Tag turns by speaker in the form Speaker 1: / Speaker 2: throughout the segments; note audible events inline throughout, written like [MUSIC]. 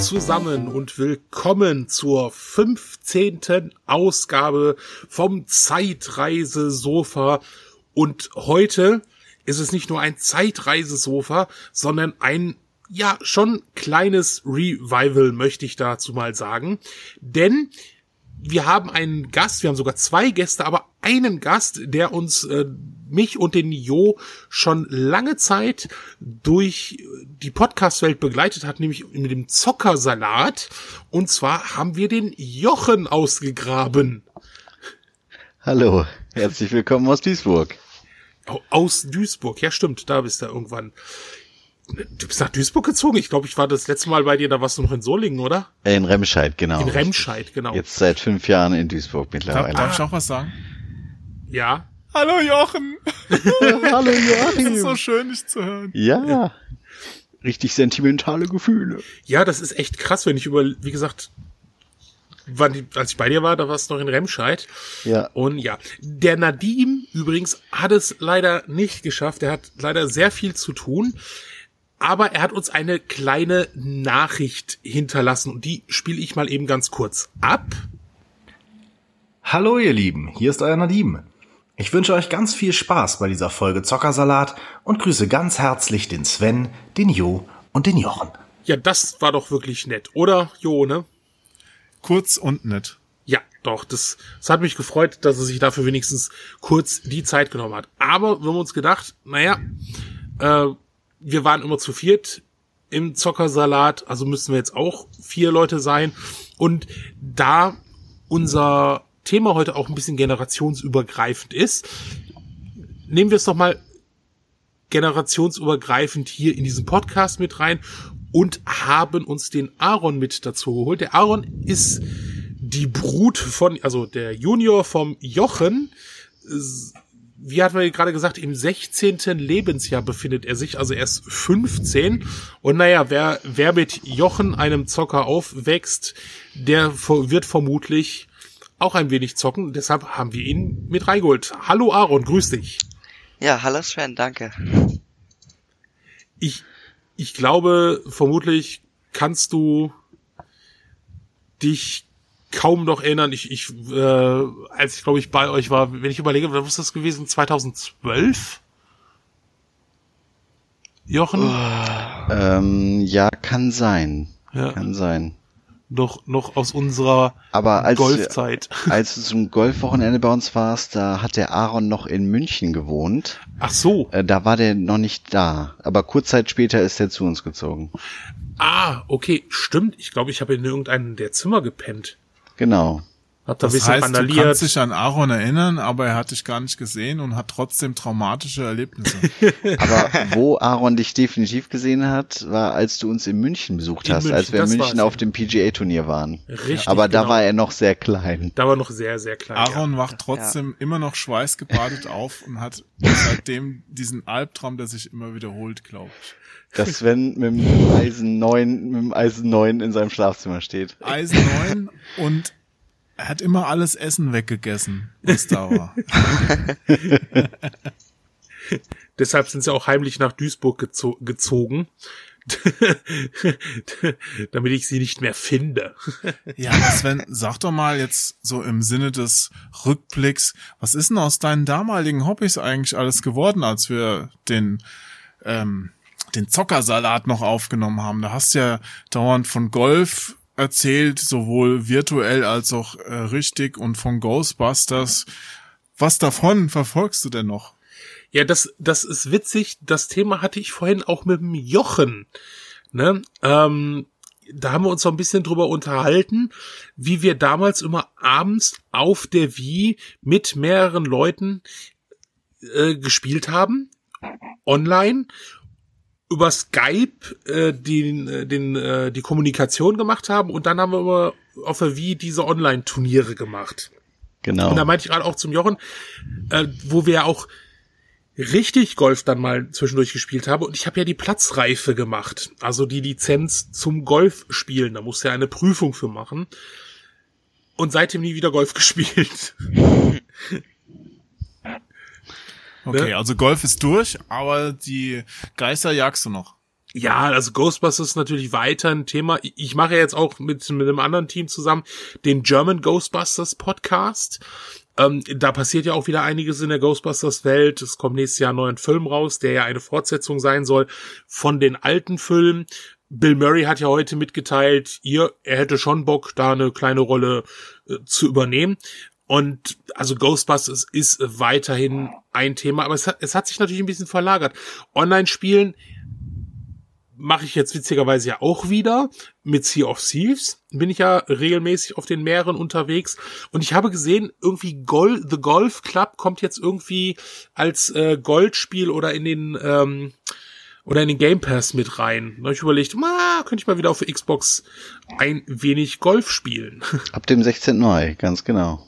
Speaker 1: zusammen und willkommen zur 15. Ausgabe vom Zeitreisesofa. Und heute ist es nicht nur ein Zeitreisesofa, sondern ein ja schon kleines Revival, möchte ich dazu mal sagen. Denn wir haben einen Gast, wir haben sogar zwei Gäste, aber einen Gast, der uns, äh, mich und den Jo schon lange Zeit durch die Podcast-Welt begleitet hat, nämlich mit dem Zockersalat. Und zwar haben wir den Jochen ausgegraben.
Speaker 2: Hallo, herzlich willkommen aus Duisburg.
Speaker 1: Aus Duisburg, ja stimmt, da bist du irgendwann. Du bist nach Duisburg gezogen? Ich glaube, ich war das letzte Mal bei dir, da warst du noch in Solingen, oder?
Speaker 2: In Remscheid, genau.
Speaker 1: In Remscheid, genau.
Speaker 2: Jetzt seit fünf Jahren in Duisburg mittlerweile.
Speaker 3: Darf, darf ich auch was sagen?
Speaker 1: Ja.
Speaker 3: Hallo Jochen! [LAUGHS]
Speaker 2: Hallo Joachim!
Speaker 3: Das ist so schön, dich zu hören.
Speaker 2: Ja. Richtig sentimentale Gefühle.
Speaker 1: Ja, das ist echt krass, wenn ich über, wie gesagt, wann, als ich bei dir war, da warst du noch in Remscheid.
Speaker 2: Ja.
Speaker 1: Und ja, der Nadim übrigens hat es leider nicht geschafft. Er hat leider sehr viel zu tun. Aber er hat uns eine kleine Nachricht hinterlassen und die spiele ich mal eben ganz kurz ab.
Speaker 4: Hallo ihr Lieben, hier ist euer Nadim. Ich wünsche euch ganz viel Spaß bei dieser Folge Zockersalat und grüße ganz herzlich den Sven, den Jo und den Jochen.
Speaker 1: Ja, das war doch wirklich nett, oder Jo, ne?
Speaker 3: Kurz und nett.
Speaker 1: Ja, doch, das, das hat mich gefreut, dass er sich dafür wenigstens kurz die Zeit genommen hat. Aber wir haben uns gedacht, naja, äh, wir waren immer zu viert im Zockersalat, also müssen wir jetzt auch vier Leute sein. Und da unser Thema heute auch ein bisschen generationsübergreifend ist, nehmen wir es doch mal generationsübergreifend hier in diesen Podcast mit rein und haben uns den Aaron mit dazu geholt. Der Aaron ist die Brut von, also der Junior vom Jochen. Wie hat man gerade gesagt, im 16. Lebensjahr befindet er sich, also er ist 15. Und naja, wer, wer mit Jochen, einem Zocker, aufwächst, der wird vermutlich auch ein wenig zocken. Deshalb haben wir ihn mit reingeholt. Hallo Aaron, grüß dich.
Speaker 5: Ja, hallo Sven, danke.
Speaker 1: Ich, ich glaube, vermutlich kannst du dich kaum noch erinnern. Ich, ich äh, als ich glaube ich bei euch war, wenn ich überlege, was ist das gewesen? 2012? Jochen?
Speaker 2: Oh. Ähm, ja, kann sein.
Speaker 1: Ja.
Speaker 2: Kann sein
Speaker 1: noch, noch aus unserer
Speaker 2: Aber als
Speaker 1: Golfzeit. [LAUGHS]
Speaker 2: Als du zum Golfwochenende bei uns warst, da hat der Aaron noch in München gewohnt.
Speaker 1: Ach so.
Speaker 2: Äh, da war der noch nicht da. Aber kurz Zeit später ist er zu uns gezogen.
Speaker 1: Ah, okay, stimmt. Ich glaube, ich habe in irgendeinem der Zimmer gepennt.
Speaker 2: Genau.
Speaker 1: Hat da
Speaker 3: das
Speaker 1: bisschen
Speaker 3: heißt,
Speaker 1: randaliert.
Speaker 3: du kannst dich an Aaron erinnern, aber er hat dich gar nicht gesehen und hat trotzdem traumatische Erlebnisse. [LAUGHS]
Speaker 2: aber [LAUGHS] wo Aaron dich definitiv gesehen hat, war, als du uns in München besucht
Speaker 1: in
Speaker 2: hast,
Speaker 1: München,
Speaker 2: als wir in München auf dem PGA-Turnier waren.
Speaker 1: Richtig.
Speaker 2: Aber da
Speaker 1: genau.
Speaker 2: war er noch sehr klein.
Speaker 1: Da war noch sehr, sehr klein.
Speaker 3: Aaron
Speaker 1: ja.
Speaker 3: wacht trotzdem ja. immer noch schweißgebadet [LAUGHS] auf und hat seitdem diesen Albtraum, der sich immer wiederholt, glaube ich.
Speaker 2: Dass Sven mit dem Eisen 9, mit dem Eisen 9 in seinem Schlafzimmer steht.
Speaker 3: Eisen 9 und er hat immer alles Essen weggegessen, was da war.
Speaker 1: Deshalb sind sie auch heimlich nach Duisburg gezo gezogen. [LAUGHS] damit ich sie nicht mehr finde.
Speaker 3: ja, Sven, sag doch mal jetzt so im Sinne des Rückblicks, was ist denn aus deinen damaligen Hobbys eigentlich alles geworden, als wir den ähm, den Zockersalat noch aufgenommen haben? Da hast du ja dauernd von Golf erzählt, sowohl virtuell als auch äh, richtig und von Ghostbusters. Was davon verfolgst du denn noch?
Speaker 1: Ja, das, das ist witzig. Das Thema hatte ich vorhin auch mit dem Jochen. Ne? Ähm, da haben wir uns so ein bisschen drüber unterhalten, wie wir damals immer abends auf der Wii mit mehreren Leuten äh, gespielt haben, online über Skype äh, den, den, äh, die Kommunikation gemacht haben und dann haben wir immer auf der Wii diese Online-Turniere gemacht.
Speaker 2: Genau.
Speaker 1: Und da meinte ich gerade auch zum Jochen, äh, wo wir auch richtig Golf dann mal zwischendurch gespielt haben und ich habe ja die Platzreife gemacht, also die Lizenz zum Golf spielen, da musste ja eine Prüfung für machen und seitdem nie wieder Golf [LAUGHS] gespielt.
Speaker 3: Okay,
Speaker 1: Ne?
Speaker 3: also Golf ist durch, aber die Geister jagst du noch.
Speaker 1: Ja, also Ghostbusters ist natürlich weiter ein Thema. Ich mache jetzt auch mit, mit einem anderen Team zusammen den German Ghostbusters Podcast. Ähm, da passiert ja auch wieder einiges in der Ghostbusters-Welt. Es kommt nächstes Jahr ein neuer Film raus, der ja eine Fortsetzung sein soll von den alten Filmen. Bill Murray hat ja heute mitgeteilt, ihr, er hätte schon Bock, da eine kleine Rolle äh, zu übernehmen. Und also Ghostbusters ist weiterhin ein Thema, aber es hat, es hat sich natürlich ein bisschen verlagert. Online-Spielen mache ich jetzt witzigerweise ja auch wieder. Mit Sea of Thieves bin ich ja regelmäßig auf den Meeren unterwegs. Und ich habe gesehen, irgendwie Gol The Golf Club kommt jetzt irgendwie als äh, Goldspiel oder in den ähm, oder in den Game Pass mit rein. Da habe ich überlegt, ma, könnte ich mal wieder auf Xbox ein wenig Golf spielen. [LAUGHS]
Speaker 2: Ab dem 16. Mai, ganz genau.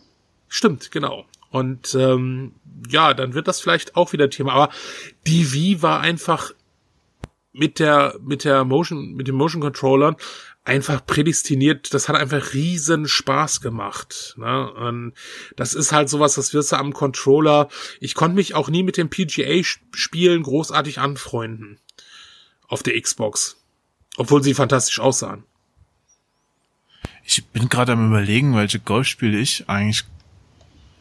Speaker 1: Stimmt, genau. Und ähm, ja, dann wird das vielleicht auch wieder Thema. Aber die Wii war einfach mit der mit der Motion mit den Motion Controllern einfach prädestiniert. Das hat einfach riesen Spaß gemacht. Ne? Und das ist halt sowas, das wirst du am Controller. Ich konnte mich auch nie mit den PGA-Spielen großartig anfreunden auf der Xbox, obwohl sie fantastisch aussahen.
Speaker 3: Ich bin gerade am überlegen, welche Golfspiele ich eigentlich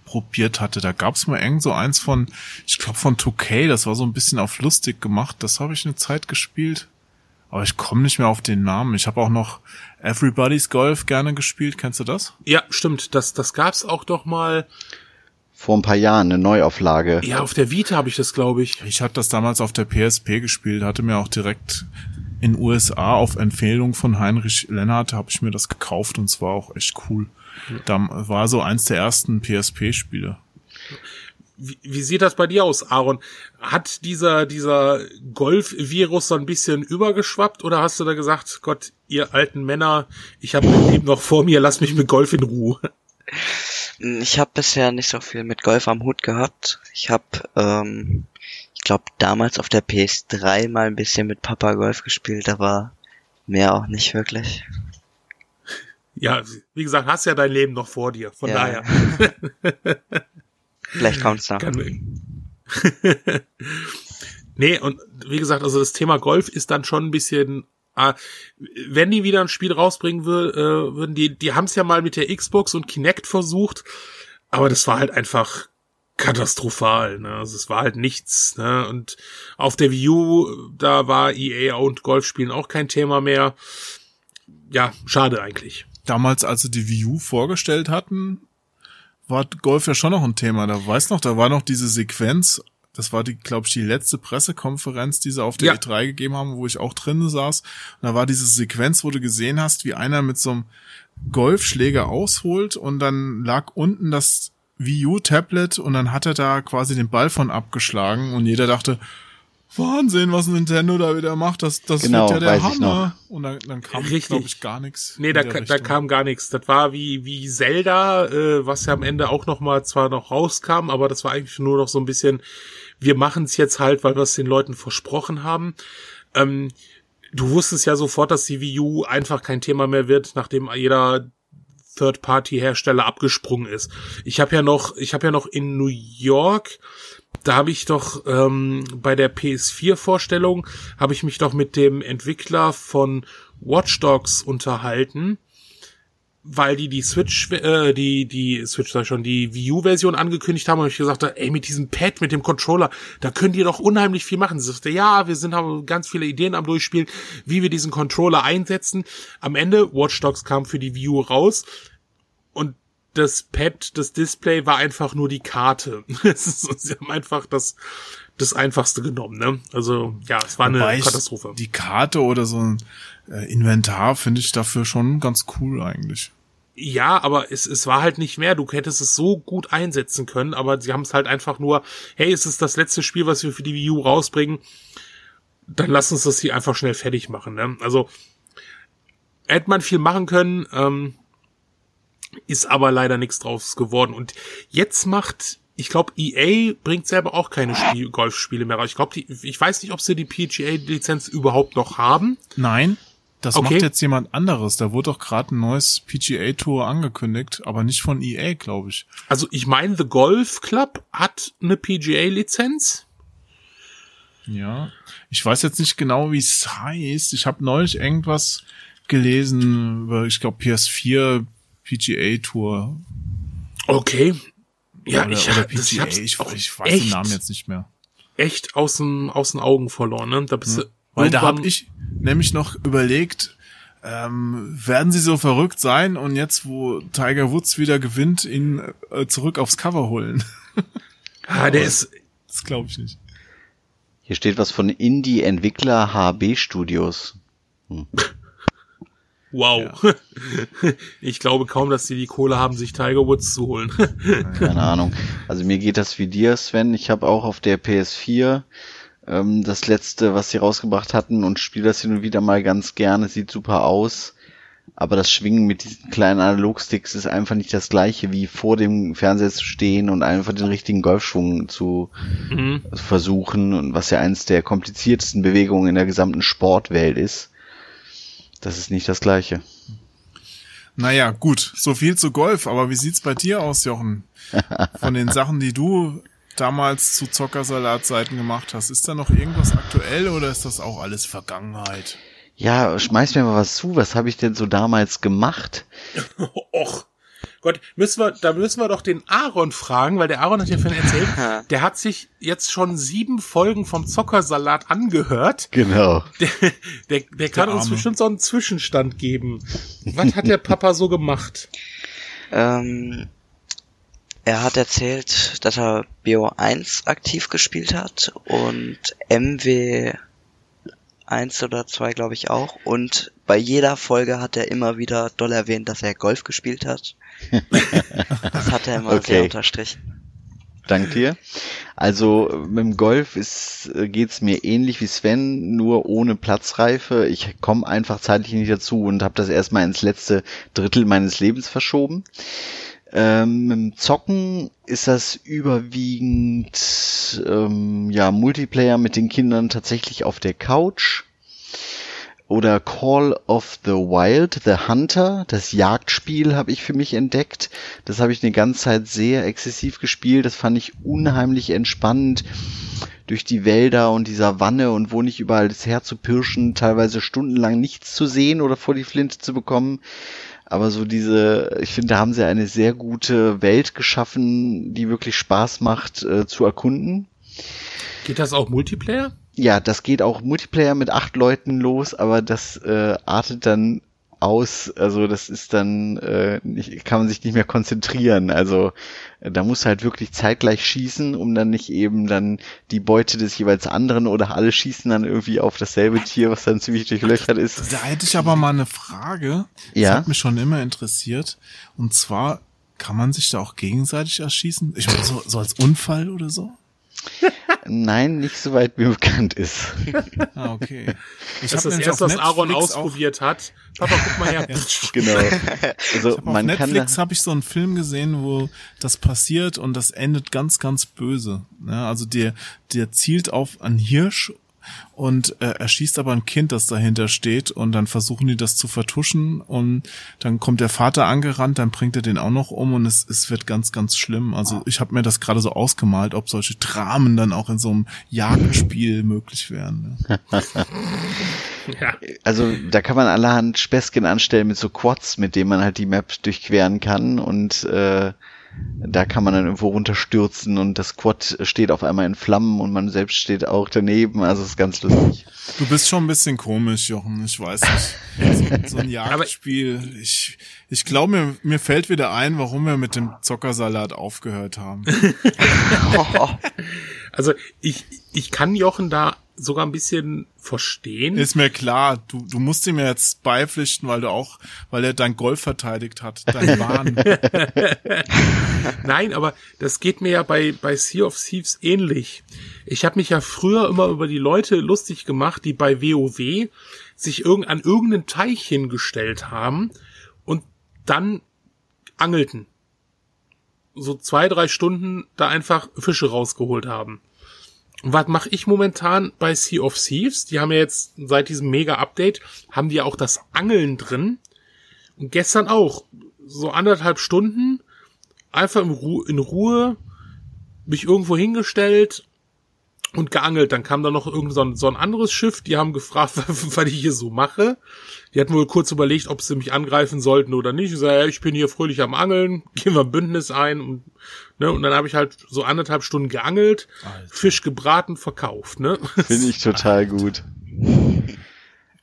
Speaker 3: probiert hatte. Da gab's mal irgend so eins von, ich glaube von 2K, das war so ein bisschen auf lustig gemacht. Das habe ich eine Zeit gespielt. Aber ich komme nicht mehr auf den Namen. Ich habe auch noch Everybody's Golf gerne gespielt. Kennst du das?
Speaker 1: Ja, stimmt. Das, das gab's auch doch mal.
Speaker 2: Vor ein paar Jahren eine Neuauflage.
Speaker 1: Ja, auf der Vita habe ich das, glaube ich.
Speaker 3: Ich habe das damals auf der PSP gespielt, hatte mir auch direkt in USA auf Empfehlung von Heinrich Lennart habe ich mir das gekauft und es war auch echt cool. Da war so eins der ersten PSP-Spiele.
Speaker 1: Wie, wie sieht das bei dir aus, Aaron? Hat dieser, dieser Golf-Virus so ein bisschen übergeschwappt oder hast du da gesagt, Gott, ihr alten Männer, ich habe mein Leben noch vor mir, lass mich mit Golf in Ruhe?
Speaker 5: Ich habe bisher nicht so viel mit Golf am Hut gehabt. Ich habe, ähm, ich glaube, damals auf der PS3 mal ein bisschen mit Papa Golf gespielt, aber mehr auch nicht wirklich.
Speaker 1: Ja, wie gesagt, hast ja dein Leben noch vor dir, von
Speaker 5: Ja.
Speaker 1: daher. [LAUGHS]
Speaker 5: Vielleicht kommt's noch.
Speaker 1: Kann- [LAUGHS] nee, und wie gesagt, also das Thema Golf ist dann schon ein bisschen, äh, wenn die wieder ein Spiel rausbringen wür, äh, würden, die, die haben es ja mal mit der Xbox und Kinect versucht, aber das war halt einfach katastrophal, ne? Also es war halt nichts, ne? Und auf der Wii U, da war EA und Golfspielen auch kein Thema mehr. Ja, schade eigentlich.
Speaker 3: Damals, als sie die Wii U vorgestellt hatten, war Golf ja schon noch ein Thema. Da weißt noch, da war noch diese Sequenz. Das war die, glaube ich, die letzte Pressekonferenz, die sie auf der
Speaker 1: Ja.
Speaker 3: E3 gegeben haben, wo ich auch drin saß. Und da war diese Sequenz, wo du gesehen hast, wie einer mit so einem Golfschläger ausholt und dann lag unten das Wii U Tablet und dann hat er da quasi den Ball von abgeschlagen und jeder dachte, Wahnsinn, was Nintendo da wieder macht, das, das
Speaker 2: Genau,
Speaker 3: wird ja der Hammer. Und dann, dann kam, glaube ich, gar nichts.
Speaker 1: Nee, da, da kam gar nichts. Das war wie, wie Zelda, äh, was ja am Ende auch noch mal zwar noch rauskam, aber das war eigentlich nur noch so ein bisschen, wir machen es jetzt halt, weil wir es den Leuten versprochen haben. Ähm, du wusstest ja sofort, dass die Wii U einfach kein Thema mehr wird, nachdem jeder Third-Party-Hersteller abgesprungen ist. Ich habe ja noch, ich habe ja noch in New York, da habe ich doch ähm, bei der PS4-Vorstellung habe ich mich doch mit dem Entwickler von Watch Dogs unterhalten, weil die die Switch, äh, die die Switch sag ich schon, die Wii U-Version angekündigt haben und ich gesagt habe, ey mit diesem Pad, mit dem Controller, da könnt ihr doch unheimlich viel machen. Sie sagte, ja, wir sind haben ganz viele Ideen am durchspielen, wie wir diesen Controller einsetzen. Am Ende Watch Dogs kam für die Wii U raus und das Pad, das Display war einfach nur die Karte. [LAUGHS] Sie haben einfach das das einfachste genommen, ne? Also ja, es war eine Katastrophe.
Speaker 3: Die Karte oder so ein äh, Inventar finde ich dafür schon ganz cool eigentlich.
Speaker 1: Ja, aber es, es war halt nicht mehr. Du hättest es so gut einsetzen können, aber sie haben es halt einfach nur, hey, es ist das letzte Spiel, was wir für die Wii U rausbringen. Dann lass uns das hier einfach schnell fertig machen. Ne? Also hätte man viel machen können, ähm, ist aber leider nichts draus geworden. Und jetzt macht, ich glaube, EA bringt selber auch keine Spiel Golfspiele mehr raus. Ich glaube, ich weiß nicht, ob sie die PGA-Lizenz überhaupt noch haben.
Speaker 3: Nein, das
Speaker 1: Okay.
Speaker 3: macht jetzt jemand anderes. Da wurde doch gerade ein neues PGA Tour angekündigt, aber nicht von EA, glaube ich.
Speaker 1: Also ich meine, The Golf Club hat eine PGA-Lizenz.
Speaker 3: Ja, ich weiß jetzt nicht genau, wie es heißt. Ich habe neulich irgendwas gelesen über, ich glaube, PS4 PGA Tour.
Speaker 1: Okay. Ja,
Speaker 3: oder,
Speaker 1: ich,
Speaker 3: oder
Speaker 1: hab- das- ich
Speaker 3: PGA,
Speaker 1: hab's
Speaker 3: ich, ich weiß
Speaker 1: echt,
Speaker 3: den Namen jetzt nicht mehr.
Speaker 1: echt aus, dem, aus den Augen verloren. Ne? Da bist du
Speaker 3: Weil da habe ich nämlich noch überlegt, ähm, werden sie so verrückt sein und jetzt, wo Tiger Woods wieder gewinnt, ihn äh, zurück aufs Cover holen? [LAUGHS]
Speaker 1: Ah, der ist,
Speaker 3: Das glaube ich nicht.
Speaker 2: Hier steht was von Indie-Entwickler HB Studios. [LAUGHS]
Speaker 1: wow. [LAUGHS] Ich glaube kaum, dass die die Kohle haben, sich Tiger Woods zu holen.
Speaker 2: Keine [LAUGHS] Ahnung. Also mir geht das wie dir, Sven. Ich habe auch auf der PS4 ähm, das letzte, was sie rausgebracht hatten und spiele das hin und wieder mal ganz gerne. Sieht super aus. Aber das Schwingen mit diesen kleinen Analogsticks ist einfach nicht das gleiche wie vor dem Fernseher zu stehen und einfach den richtigen Golfschwung zu
Speaker 1: Mhm.
Speaker 2: versuchen und was ja eins der kompliziertesten Bewegungen in der gesamten Sportwelt ist. Das ist nicht das gleiche.
Speaker 3: Naja, gut, so viel zu Golf, aber wie sieht's bei dir aus, Jochen? Von den [LAUGHS] Sachen, die du damals zu Zockersalatzeiten gemacht hast, ist da noch irgendwas aktuell oder ist das auch alles Vergangenheit?
Speaker 2: Ja, schmeiß mir mal was zu. Was habe ich denn so damals gemacht? [LAUGHS]
Speaker 1: Och. Gott, müssen wir, da müssen wir doch den Aaron fragen, weil der Aaron hat ja vorhin erzählt, [LAUGHS] der hat sich jetzt schon sieben Folgen vom Zockersalat angehört.
Speaker 2: Genau.
Speaker 1: Der, der, der kann uns
Speaker 3: Arme.
Speaker 1: bestimmt so einen Zwischenstand geben. Was hat der Papa so gemacht?
Speaker 5: Ähm, er hat erzählt, dass er BO1 aktiv gespielt hat und MW 1 oder 2 glaube ich auch. Und bei jeder Folge hat er immer wieder doll erwähnt, dass er Golf gespielt hat. [LAUGHS] das hat er immer
Speaker 2: Okay.
Speaker 5: sehr unterstrichen.
Speaker 2: Dank dir. Also mit dem Golf ist, äh, geht's mir ähnlich wie Sven, nur ohne Platzreife. Ich komme einfach zeitlich nicht dazu und habe das erstmal ins letzte Drittel meines Lebens verschoben. Ähm, mit dem Zocken ist das überwiegend ähm, ja Multiplayer mit den Kindern tatsächlich auf der Couch oder Call of the Wild, The Hunter, das Jagdspiel habe ich für mich entdeckt. Das habe ich eine ganze Zeit sehr exzessiv gespielt. Das fand ich unheimlich entspannend durch die Wälder und die Savanne und wo nicht überall das Herz zu pirschen, teilweise stundenlang nichts zu sehen oder vor die Flinte zu bekommen. Aber so diese, ich finde, da haben sie eine sehr gute Welt geschaffen, die wirklich Spaß macht äh, zu erkunden.
Speaker 1: Geht das auch Multiplayer?
Speaker 2: Ja, das geht auch Multiplayer mit acht Leuten los, aber das äh, artet dann aus, also das ist dann, äh, nicht, kann man sich nicht mehr konzentrieren. Also äh, da muss halt wirklich zeitgleich schießen, um dann nicht eben dann die Beute des jeweils anderen oder alle schießen dann irgendwie auf dasselbe Tier, was dann ziemlich durchlöchert ist.
Speaker 3: Da hätte ich aber mal eine Frage. Das
Speaker 2: Ja.
Speaker 3: hat mich schon immer interessiert. Und zwar, kann man sich da auch gegenseitig erschießen? Ich meine, so, so als Unfall oder so?
Speaker 2: Nein, nicht soweit mir bekannt ist.
Speaker 3: Ah, okay. Ich
Speaker 1: Das ist
Speaker 3: hab
Speaker 1: das erste,
Speaker 3: auf
Speaker 1: was Aaron
Speaker 3: auch-
Speaker 1: ausprobiert hat. Papa, guck mal her. [LAUGHS]
Speaker 2: genau. Also
Speaker 3: Auf
Speaker 2: man kann
Speaker 3: Netflix habe ich so einen Film gesehen, wo das passiert und das endet ganz, ganz böse. Ja, also der, der zielt auf einen Hirsch und äh, erschießt aber ein Kind, das dahinter steht und dann versuchen die das zu vertuschen und dann kommt der Vater angerannt, dann bringt er den auch noch um und es, es wird ganz, ganz schlimm. Also ich habe mir das gerade so ausgemalt, ob solche Dramen dann auch in so einem Jagdspiel möglich wären. ne? Ja. [LAUGHS]
Speaker 1: Ja.
Speaker 2: also da kann man allerhand Späßchen anstellen mit so Quads, mit denen man halt die Map durchqueren kann und äh, da kann man dann irgendwo runterstürzen und das Quad steht auf einmal in Flammen und man selbst steht auch daneben, also es ist ganz lustig.
Speaker 3: Du bist schon ein bisschen komisch, Jochen. Ich weiß nicht. So, so ein [LAUGHS] Jagdspiel. Ich, ich glaube, mir, mir fällt wieder ein, warum wir mit dem Zockersalat aufgehört haben. [LAUGHS] [LAUGHS]
Speaker 1: Also ich, ich kann Jochen da sogar ein bisschen verstehen.
Speaker 3: Ist mir klar, du, du musst ihm ja jetzt beipflichten, weil du auch, weil er dein Golf verteidigt hat, dein [LAUGHS] Wahn.
Speaker 1: Nein, aber das geht mir ja bei, bei Sea of Thieves ähnlich. Ich habe mich ja früher immer über die Leute lustig gemacht, die bei WoW sich irgend, an irgendeinen Teich hingestellt haben und dann angelten. So zwei, drei Stunden da einfach Fische rausgeholt haben. Und was mache ich momentan bei Sea of Thieves? Die haben ja jetzt seit diesem Mega-Update, haben die ja auch das Angeln drin. Und gestern auch. So anderthalb Stunden einfach in, Ru in Ruhe mich irgendwo hingestellt und geangelt. Dann kam da noch irgend so ein, so ein anderes Schiff, die haben gefragt, [LAUGHS] was ich hier so mache. Die hatten wohl kurz überlegt, ob sie mich angreifen sollten oder nicht. Ich sage, ja, ich bin hier fröhlich am Angeln, gehen wir ein Bündnis ein und, ne, und dann habe ich halt so anderthalb Stunden geangelt,
Speaker 3: Alter.
Speaker 1: Fisch gebraten, verkauft, ne? [LAUGHS]
Speaker 2: Finde ich total gut.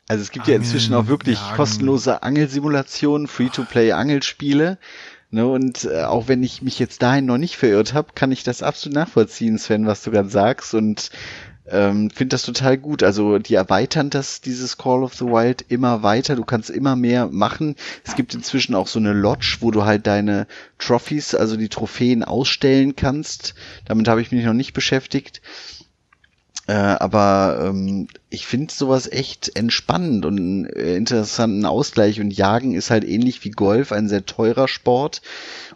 Speaker 2: Also es gibt ja inzwischen
Speaker 3: Angeln,
Speaker 2: auch wirklich
Speaker 3: Jagen.
Speaker 2: kostenlose Angelsimulationen, Free-to-Play-Angelspiele. Ne, und äh, auch wenn ich mich jetzt dahin noch nicht verirrt habe, kann ich das absolut nachvollziehen, Sven, was du gerade sagst. Und ähm, finde das total gut. Also die erweitern das, dieses Call of the Wild, immer weiter. Du kannst immer mehr machen. Es gibt inzwischen auch so eine Lodge, wo du halt deine Trophies, also die Trophäen ausstellen kannst. Damit habe ich mich noch nicht beschäftigt. Äh, aber ähm, ich finde sowas echt entspannend und einen äh, interessanten Ausgleich. Und Jagen ist halt ähnlich wie Golf ein sehr teurer Sport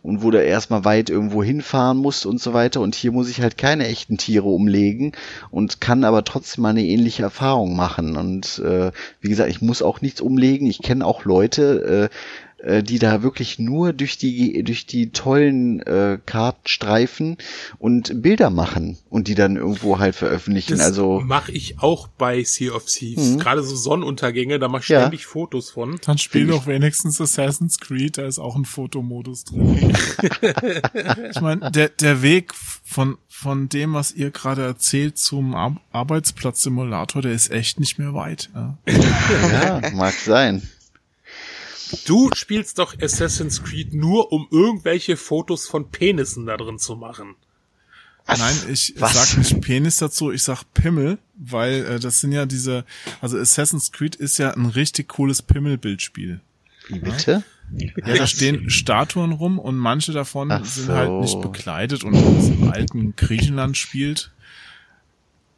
Speaker 2: und wo du erstmal weit irgendwo hinfahren musst und so weiter. Und hier muss ich halt keine echten Tiere umlegen und kann aber trotzdem mal eine ähnliche Erfahrung machen. Und äh, wie gesagt, ich muss auch nichts umlegen. Ich kenne auch Leute, äh, äh, die da wirklich nur durch die durch die tollen äh, Kartstreifen und Bilder machen und die dann irgendwo halt veröffentlichen.
Speaker 1: Das
Speaker 2: also
Speaker 1: mache ich auch bei Sea of Thieves.
Speaker 2: Mhm.
Speaker 1: Gerade so Sonnenuntergänge, da mache ich
Speaker 2: Ja.
Speaker 1: ständig Fotos von.
Speaker 3: Dann spiel doch wenigstens Assassin's Creed, da ist auch ein Fotomodus drin. [LAUGHS] ich meine, der, der Weg von, von dem, was ihr gerade erzählt, zum Ar Arbeitsplatzsimulator, der ist echt nicht mehr weit. Ja.
Speaker 2: ja, mag sein.
Speaker 1: Du spielst doch Assassin's Creed nur, um irgendwelche Fotos von Penissen da drin zu machen.
Speaker 2: Was?
Speaker 3: Nein, ich
Speaker 2: Was?
Speaker 3: sag nicht Penis dazu, ich sag Pimmel, weil äh, das sind ja diese, also Assassin's Creed ist ja ein richtig cooles Pimmelbildspiel.
Speaker 2: Wie bitte?
Speaker 3: Ja, da stehen Statuen rum und manche davon
Speaker 2: Ach
Speaker 3: sind
Speaker 2: so.
Speaker 3: halt nicht bekleidet und wenn es im alten Griechenland spielt,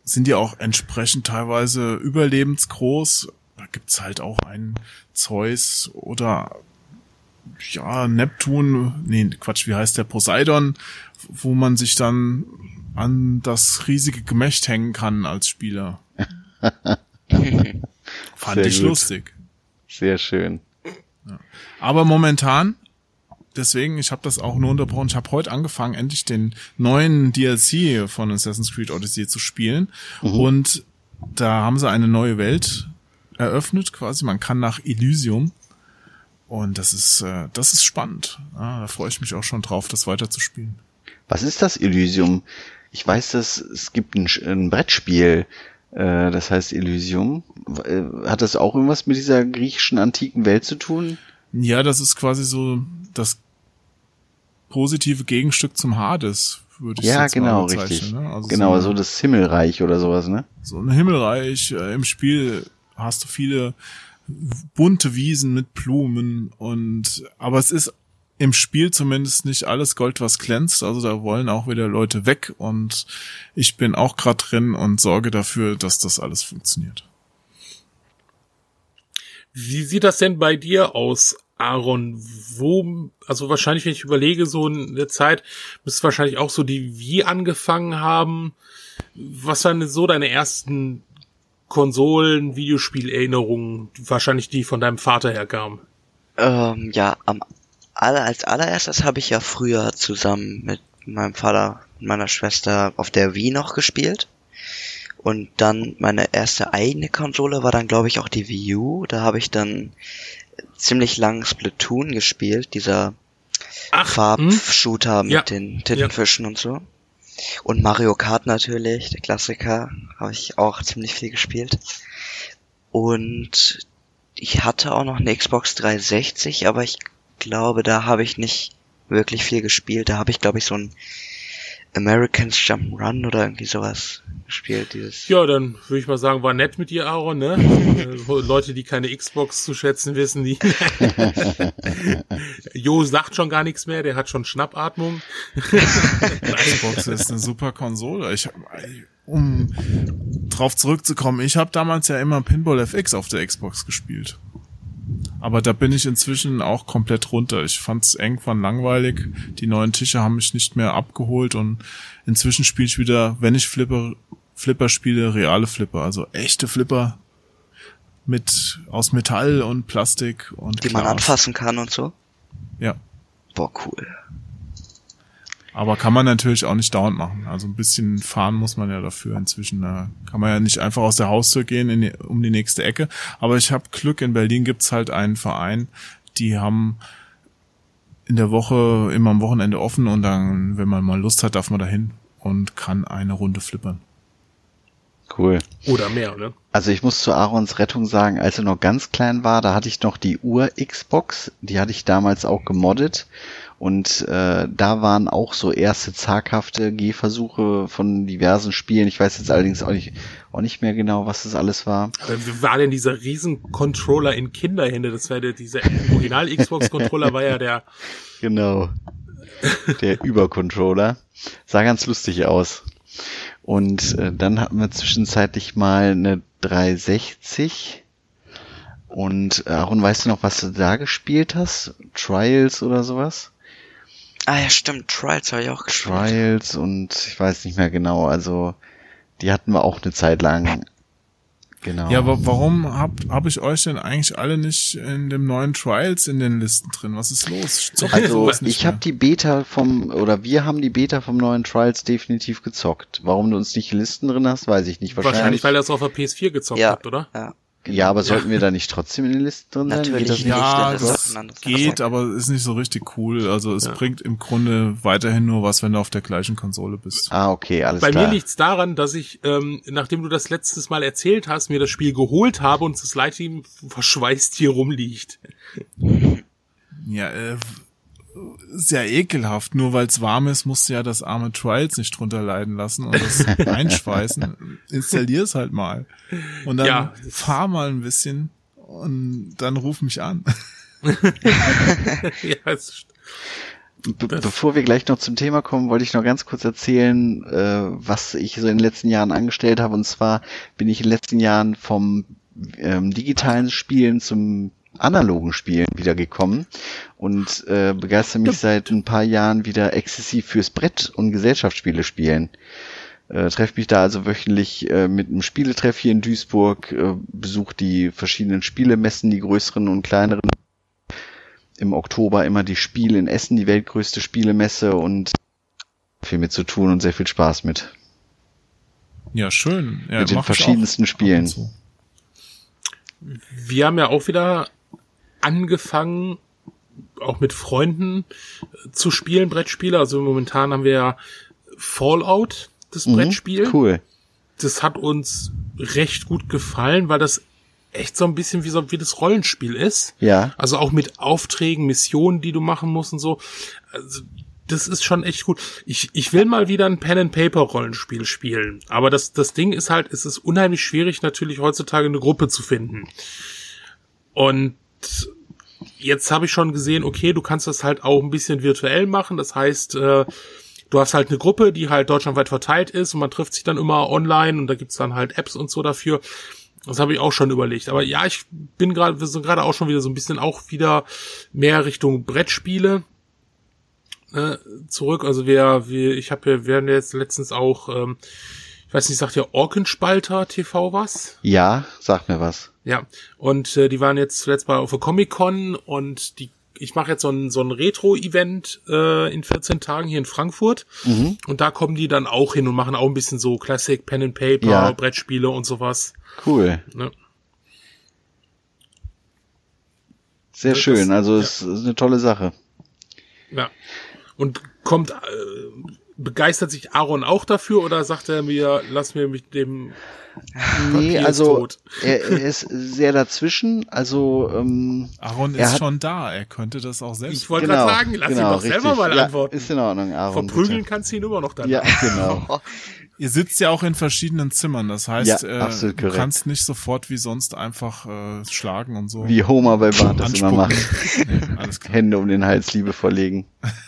Speaker 3: sind die auch entsprechend teilweise überlebensgroß. Da gibt's halt auch einen Zeus oder ja, Neptun, nee, Quatsch, wie heißt der Poseidon, wo man sich dann an das riesige Gemächt hängen kann als Spieler. [LAUGHS] Fand
Speaker 2: Sehr
Speaker 3: ich
Speaker 2: gut.
Speaker 3: lustig.
Speaker 2: Sehr schön.
Speaker 3: Aber momentan, deswegen, ich habe das auch nur unterbrochen, ich habe heute angefangen, endlich den neuen DLC von Assassin's Creed Odyssey zu spielen. Und da haben sie eine neue Welt eröffnet, quasi. Man kann nach Elysium. Und das ist, äh, das ist spannend. Ja, da freue ich mich auch schon drauf, das weiterzuspielen.
Speaker 2: Was ist das Elysium? Ich weiß, dass es gibt ein, ein Brettspiel, äh, das heißt Elysium. Äh, Hat das auch irgendwas mit dieser griechischen antiken Welt zu tun?
Speaker 3: Ja, das ist quasi so das positive Gegenstück zum Hades, würde ich
Speaker 2: Ja,
Speaker 3: jetzt mal
Speaker 2: genau,
Speaker 3: bezeichnen,
Speaker 2: richtig.
Speaker 3: Ne? Also
Speaker 2: genau,
Speaker 3: so,
Speaker 2: so das Himmelreich oder sowas, ne?
Speaker 3: so ein Himmelreich. Äh, Im Spiel hast du viele bunte Wiesen mit Blumen und aber es ist im Spiel zumindest nicht alles Gold, was glänzt. Also da wollen auch wieder Leute weg und ich bin auch gerade drin und sorge dafür, dass das alles funktioniert.
Speaker 1: Wie sieht das denn bei dir aus, Aaron? Wo, also wahrscheinlich, wenn ich überlege, so in der Zeit, müsste wahrscheinlich auch so die Wie angefangen haben. Was waren so deine ersten Konsolen, Videospielerinnerungen? Wahrscheinlich die von deinem Vater herkamen.
Speaker 5: Ähm, ja, am aller, als allererstes habe ich ja früher zusammen mit meinem Vater und meiner Schwester auf der Wii noch gespielt. Und dann meine erste eigene Konsole war dann, glaube ich, auch die Wii U. Da habe ich dann ziemlich lang Splatoon gespielt, dieser
Speaker 1: hm?
Speaker 5: Farbshooter mit
Speaker 1: Ja.
Speaker 5: den Tintenfischen und so. Und Mario Kart natürlich, der Klassiker, habe ich auch ziemlich viel gespielt. Und ich hatte auch noch eine Xbox 360, aber ich glaube, da habe ich nicht wirklich viel gespielt. Da habe ich, glaube ich, so ein Americans Jump'n'Run oder irgendwie sowas gespielt. Dieses
Speaker 1: Ja, dann würde ich mal sagen, war nett mit dir, Aaron, ne? [LAUGHS] Äh, Leute, die keine Xbox zu schätzen wissen, die. [LAUGHS] Jo sagt schon gar nichts mehr, der hat schon Schnappatmung. [LAUGHS]
Speaker 3: Xbox ist eine super Konsole. Ich, um drauf zurückzukommen, ich habe damals ja immer Pinball FX auf der Xbox gespielt. Aber da bin ich inzwischen auch komplett runter. Ich fand's irgendwann langweilig. Die neuen Tische haben mich nicht mehr abgeholt und inzwischen spiele ich wieder, wenn ich Flipper, Flipper spiele, reale Flipper, also echte Flipper mit aus Metall und Plastik und
Speaker 5: die man
Speaker 3: Glas.
Speaker 5: anfassen kann und so.
Speaker 3: Ja.
Speaker 5: Boah, cool.
Speaker 3: Aber kann man natürlich auch nicht dauernd machen. Also ein bisschen fahren muss man ja dafür inzwischen. Da kann man ja nicht einfach aus der Haustür gehen in die, um die nächste Ecke. Aber ich habe Glück, in Berlin gibt's halt einen Verein, die haben in der Woche immer am Wochenende offen und dann, wenn man mal Lust hat, darf man dahin und kann eine Runde flippern.
Speaker 2: Cool.
Speaker 1: Oder mehr, ne?
Speaker 2: Also ich muss zu Aarons Rettung sagen, als er noch ganz klein war, da hatte ich noch die Ur-Xbox, die hatte ich damals auch gemoddet und äh, da waren auch so erste zaghafte Gehversuche von diversen Spielen. Ich weiß jetzt allerdings auch nicht, auch nicht mehr genau, was das alles war.
Speaker 1: Wie war denn dieser Riesen-Controller in Kinderhände? Das war der, dieser Original-Xbox-Controller [LAUGHS] war ja der,
Speaker 2: Genau. Der Übercontroller. Sah ganz lustig aus. Und äh, dann hatten wir zwischenzeitlich mal eine 360. Und Aaron, weißt du noch, was du da gespielt hast? Trials oder sowas?
Speaker 5: Ah ja, stimmt, Trials habe ich auch gespielt.
Speaker 2: Trials und ich weiß nicht mehr genau. Also die hatten wir auch eine Zeit lang. Genau.
Speaker 3: Ja, aber warum habt hab ich euch denn eigentlich alle nicht in dem neuen Trials in den Listen drin? Was ist los? Zockt ihr
Speaker 2: Also ich habe die Beta vom, oder wir haben die Beta vom neuen Trials definitiv gezockt. Warum du uns nicht Listen drin hast, weiß ich nicht.
Speaker 1: wahrscheinlich,
Speaker 2: Wahrscheinlich.
Speaker 1: weil er es auf der PS4 gezockt
Speaker 5: Ja.
Speaker 1: hat, oder?
Speaker 5: Ja,
Speaker 2: ja, aber sollten wir da nicht trotzdem in den Listen drin sein?
Speaker 5: Natürlich
Speaker 2: Geht das
Speaker 5: nicht.
Speaker 3: Ja,
Speaker 5: das
Speaker 3: geht, aber ist nicht so richtig cool. Also es
Speaker 1: Ja.
Speaker 3: bringt im Grunde weiterhin nur was, wenn du auf der gleichen Konsole bist.
Speaker 2: Ah, okay, alles
Speaker 1: Bei
Speaker 2: klar.
Speaker 1: mir liegt's daran, dass ich, ähm, nachdem du das letztes Mal erzählt hast, mir das Spiel geholt habe und das Lighting verschweißt hier rumliegt.
Speaker 3: Ja, äh, ja ekelhaft. Nur weil es warm ist, musst du ja das arme Trials nicht drunter leiden lassen und das [LAUGHS] einschweißen. Installier's halt mal. Und dann
Speaker 1: Ja.
Speaker 3: fahr mal ein bisschen und dann ruf mich an. [LAUGHS]
Speaker 1: ja, es,
Speaker 2: Be bevor wir gleich noch zum Thema kommen, wollte ich noch ganz kurz erzählen, äh, was ich so in den letzten Jahren angestellt habe. Und zwar bin ich in den letzten Jahren vom ähm, digitalen Spielen zum analogen Spielen wieder gekommen und äh, begeistere mich seit ein paar Jahren wieder exzessiv fürs Brett und Gesellschaftsspiele spielen. Äh, treffe mich da also wöchentlich äh, mit einem Spieletreff hier in Duisburg, äh, besuche die verschiedenen Spielemessen, die größeren und kleineren. Im Oktober immer die Spiele in Essen, die weltgrößte Spielemesse und viel mit zu tun und sehr viel Spaß mit.
Speaker 3: Ja, schön. Ja,
Speaker 2: Mit den verschiedensten Spielen.
Speaker 1: wir haben ja auch wieder angefangen, auch mit Freunden äh, zu spielen, Brettspiele. Also momentan haben wir ja Fallout, das
Speaker 2: Mhm,
Speaker 1: Brettspiel.
Speaker 2: Cool.
Speaker 1: Das hat uns recht gut gefallen, weil das echt so ein bisschen wie so wie das Rollenspiel ist.
Speaker 2: Ja.
Speaker 1: Also auch mit Aufträgen, Missionen, die du machen musst und so. Also das ist schon echt gut. Ich, ich will mal wieder ein Pen and Paper Rollenspiel spielen, aber das das Ding ist halt, es ist unheimlich schwierig natürlich heutzutage eine Gruppe zu finden. Und jetzt habe ich schon gesehen, okay, du kannst das halt auch ein bisschen virtuell machen. Das heißt, äh, du hast halt eine Gruppe, die halt deutschlandweit verteilt ist und man trifft sich dann immer online und da gibt's dann halt Apps und so dafür. Das habe ich auch schon überlegt. Aber ja, ich bin gerade, wir sind gerade auch schon wieder so ein bisschen auch wieder mehr Richtung Brettspiele äh, zurück. Also wir, wir, ich habe ja, wir haben jetzt letztens auch, ähm, ich weiß nicht, sagt ja Orkenspalter TV was?
Speaker 2: Ja, sag mir was.
Speaker 1: Ja, und äh, die waren jetzt zuletzt bei auf der Comic-Con und die ich mache jetzt so ein, so ein Retro-Event äh, in 14 Tagen hier in Frankfurt
Speaker 2: Mhm.
Speaker 1: und da kommen die dann auch hin und machen auch ein bisschen so Classic Pen and Paper,
Speaker 2: Ja.
Speaker 1: Brettspiele und sowas.
Speaker 2: Cool.
Speaker 1: Ne?
Speaker 2: Sehr
Speaker 1: Das-
Speaker 2: schön. Also
Speaker 1: ja.
Speaker 2: es ist eine tolle Sache.
Speaker 1: Ja. Und kommt, äh, begeistert sich Aaron auch dafür oder sagt er mir, lass mir mit dem
Speaker 2: Nee,
Speaker 1: Papier ist
Speaker 2: also
Speaker 1: tot.
Speaker 2: er, er ist sehr dazwischen. Also ähm,
Speaker 3: Aaron
Speaker 2: Er
Speaker 3: ist
Speaker 2: hat-
Speaker 3: schon da. Er könnte das auch selbst.
Speaker 1: Ich wollte
Speaker 2: genau,
Speaker 1: gerade sagen, lass
Speaker 2: genau,
Speaker 1: ihn doch selber mal
Speaker 2: ja,
Speaker 1: antworten.
Speaker 2: Ist in Ordnung, Aaron.
Speaker 1: Verprügeln
Speaker 2: bitte.
Speaker 1: kannst du ihn immer noch dann.
Speaker 2: Ja, genau. [LAUGHS]
Speaker 3: Ihr sitzt ja auch in verschiedenen Zimmern. Das heißt,
Speaker 2: Ja,
Speaker 3: äh, du
Speaker 2: korrekt.
Speaker 3: kannst nicht sofort wie sonst einfach äh, schlagen und so.
Speaker 2: Wie Homer bei Bart das immer macht. [LAUGHS]
Speaker 3: Nee, alles klar.
Speaker 2: Hände um den Hals liebevoll legen. [LAUGHS]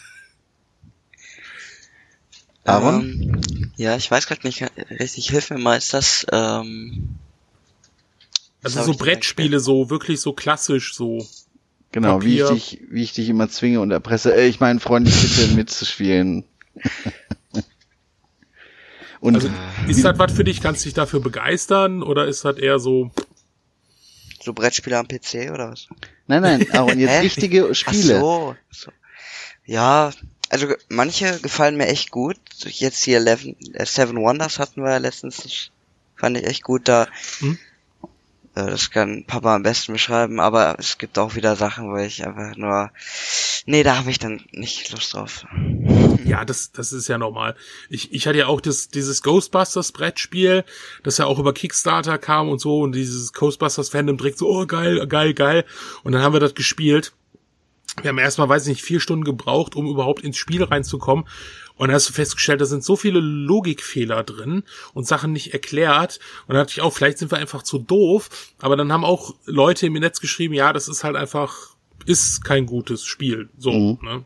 Speaker 2: Aaron?
Speaker 5: Ähm, ja, ich weiß gerade nicht richtig. Hilf mir mal, ist das, ähm,
Speaker 1: Also so Brettspiele, so wirklich so klassisch, so.
Speaker 2: Genau, wie ich, dich, wie ich dich immer zwinge und erpresse. Äh, ich meine, freundlich bitte mitzuspielen. [LAUGHS] und
Speaker 1: Also ist das was für dich? Kannst du dich dafür begeistern oder ist das eher so?
Speaker 5: so Brettspiele am PC oder was?
Speaker 2: nein, nein, Aaron, jetzt [LAUGHS] richtige
Speaker 5: Ach
Speaker 2: Spiele.
Speaker 5: so, so. Ja, also manche gefallen mir echt gut. Jetzt hier Eleven, äh, Seven Wonders hatten wir ja letztens. Das fand ich echt gut. Da
Speaker 1: Hm?
Speaker 5: äh, das kann Papa am besten beschreiben. Aber es gibt auch wieder Sachen, wo ich einfach nur, nee, da habe ich dann nicht Lust drauf.
Speaker 1: Ja, das, das ist ja normal. Ich, ich hatte ja auch das, dieses Ghostbusters Brettspiel, das ja auch über Kickstarter kam und so und dieses Ghostbusters Fandom direkt so, oh geil, geil, geil. Und dann haben wir das gespielt. Wir haben erstmal, weiß ich nicht, vier Stunden gebraucht, um überhaupt ins Spiel reinzukommen. Und dann hast du festgestellt, da sind so viele Logikfehler drin und Sachen nicht erklärt. Und dann dachte ich auch, vielleicht sind wir einfach zu doof. Aber dann haben auch Leute im Netz geschrieben, ja, das ist halt einfach, ist kein gutes Spiel. So,
Speaker 2: Mhm.
Speaker 1: ne?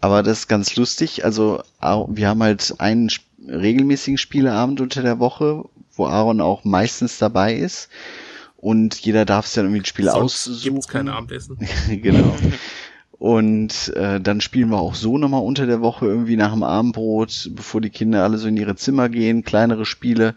Speaker 2: Aber das ist ganz lustig. Also wir haben halt einen regelmäßigen Spieleabend unter der Woche, wo Aaron auch meistens dabei ist. Und jeder darf sich dann irgendwie ein Spiel
Speaker 1: Sonst
Speaker 2: aussuchen.
Speaker 1: gibt's kein Abendessen. [LAUGHS]
Speaker 2: genau. [LAUGHS] Und äh, dann spielen wir auch so nochmal unter der Woche irgendwie nach dem Abendbrot, bevor die Kinder alle so in ihre Zimmer gehen, kleinere Spiele.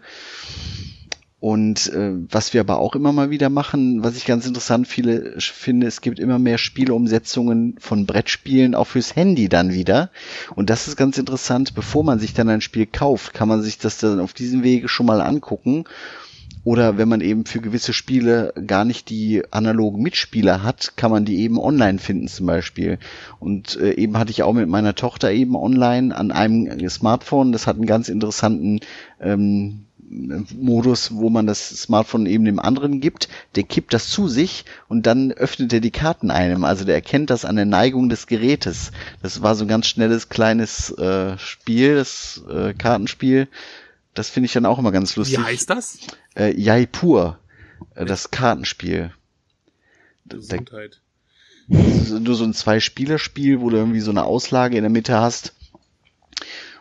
Speaker 2: Und äh, was wir aber auch immer mal wieder machen, was ich ganz interessant viele, finde, es gibt immer mehr Spieleumsetzungen von Brettspielen auch fürs Handy dann wieder. Und das ist ganz interessant, bevor man sich dann ein Spiel kauft, kann man sich das dann auf diesem Wege schon mal angucken. Oder wenn man eben für gewisse Spiele gar nicht die analogen Mitspieler hat, kann man die eben online finden zum Beispiel. Und äh, eben hatte ich auch mit meiner Tochter eben online an einem Smartphone, das hat einen ganz interessanten ähm, Modus, wo man das Smartphone eben dem anderen gibt, der kippt das zu sich und dann öffnet er die Karten einem. Also der erkennt das an der Neigung des Gerätes. Das war so ein ganz schnelles kleines äh, Spiel, das äh, Kartenspiel. Das finde ich dann auch immer ganz
Speaker 1: Wie
Speaker 2: lustig.
Speaker 1: heißt das?
Speaker 2: Äh, Jaipur, äh, das Kartenspiel.
Speaker 1: Gesundheit.
Speaker 2: das ist nur so ein Zwei-Spieler-Spiel, wo du irgendwie so eine Auslage in der Mitte hast.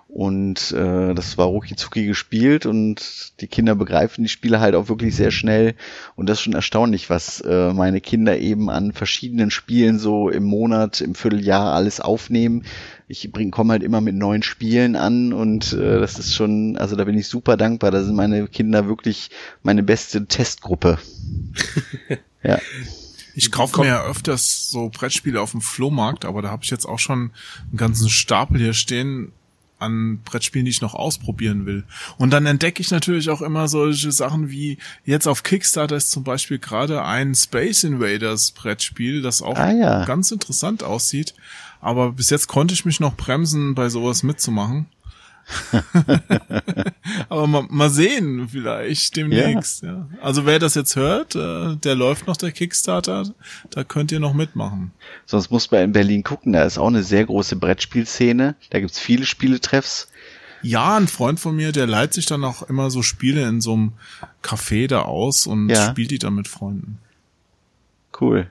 Speaker 2: Und äh, das war rucki gespielt und die Kinder begreifen die Spiele halt auch wirklich sehr schnell. Und das ist schon erstaunlich, was äh, meine Kinder eben an verschiedenen Spielen so im Monat, im Vierteljahr alles aufnehmen. Ich bring, komme halt immer mit neuen Spielen an und äh, das ist schon, also da bin ich super dankbar. Da sind meine Kinder wirklich meine beste Testgruppe. [LAUGHS] ja.
Speaker 3: Ich kaufe mir ja öfters so Brettspiele auf dem Flohmarkt, aber da habe ich jetzt auch schon einen ganzen Stapel hier stehen an Brettspielen, die ich noch ausprobieren will. Und dann entdecke ich natürlich auch immer solche Sachen wie jetzt auf Kickstarter ist zum Beispiel gerade ein Space Invaders Brettspiel, das auch
Speaker 2: Ah, ja.
Speaker 3: ganz interessant aussieht. Aber bis jetzt konnte ich mich noch bremsen, bei sowas mitzumachen. [LAUGHS] Aber mal, mal sehen, vielleicht demnächst. Ja. Also wer das jetzt hört, äh, der läuft noch der Kickstarter, da könnt ihr noch mitmachen.
Speaker 2: Sonst muss man in Berlin gucken, da ist auch eine sehr große Brettspielszene. Da gibt's viele Spieletreffs.
Speaker 3: Ja, ein Freund von mir, der leiht sich dann auch immer so Spiele in so einem Café da aus und
Speaker 2: Ja.
Speaker 3: spielt die dann mit Freunden.
Speaker 2: Cool.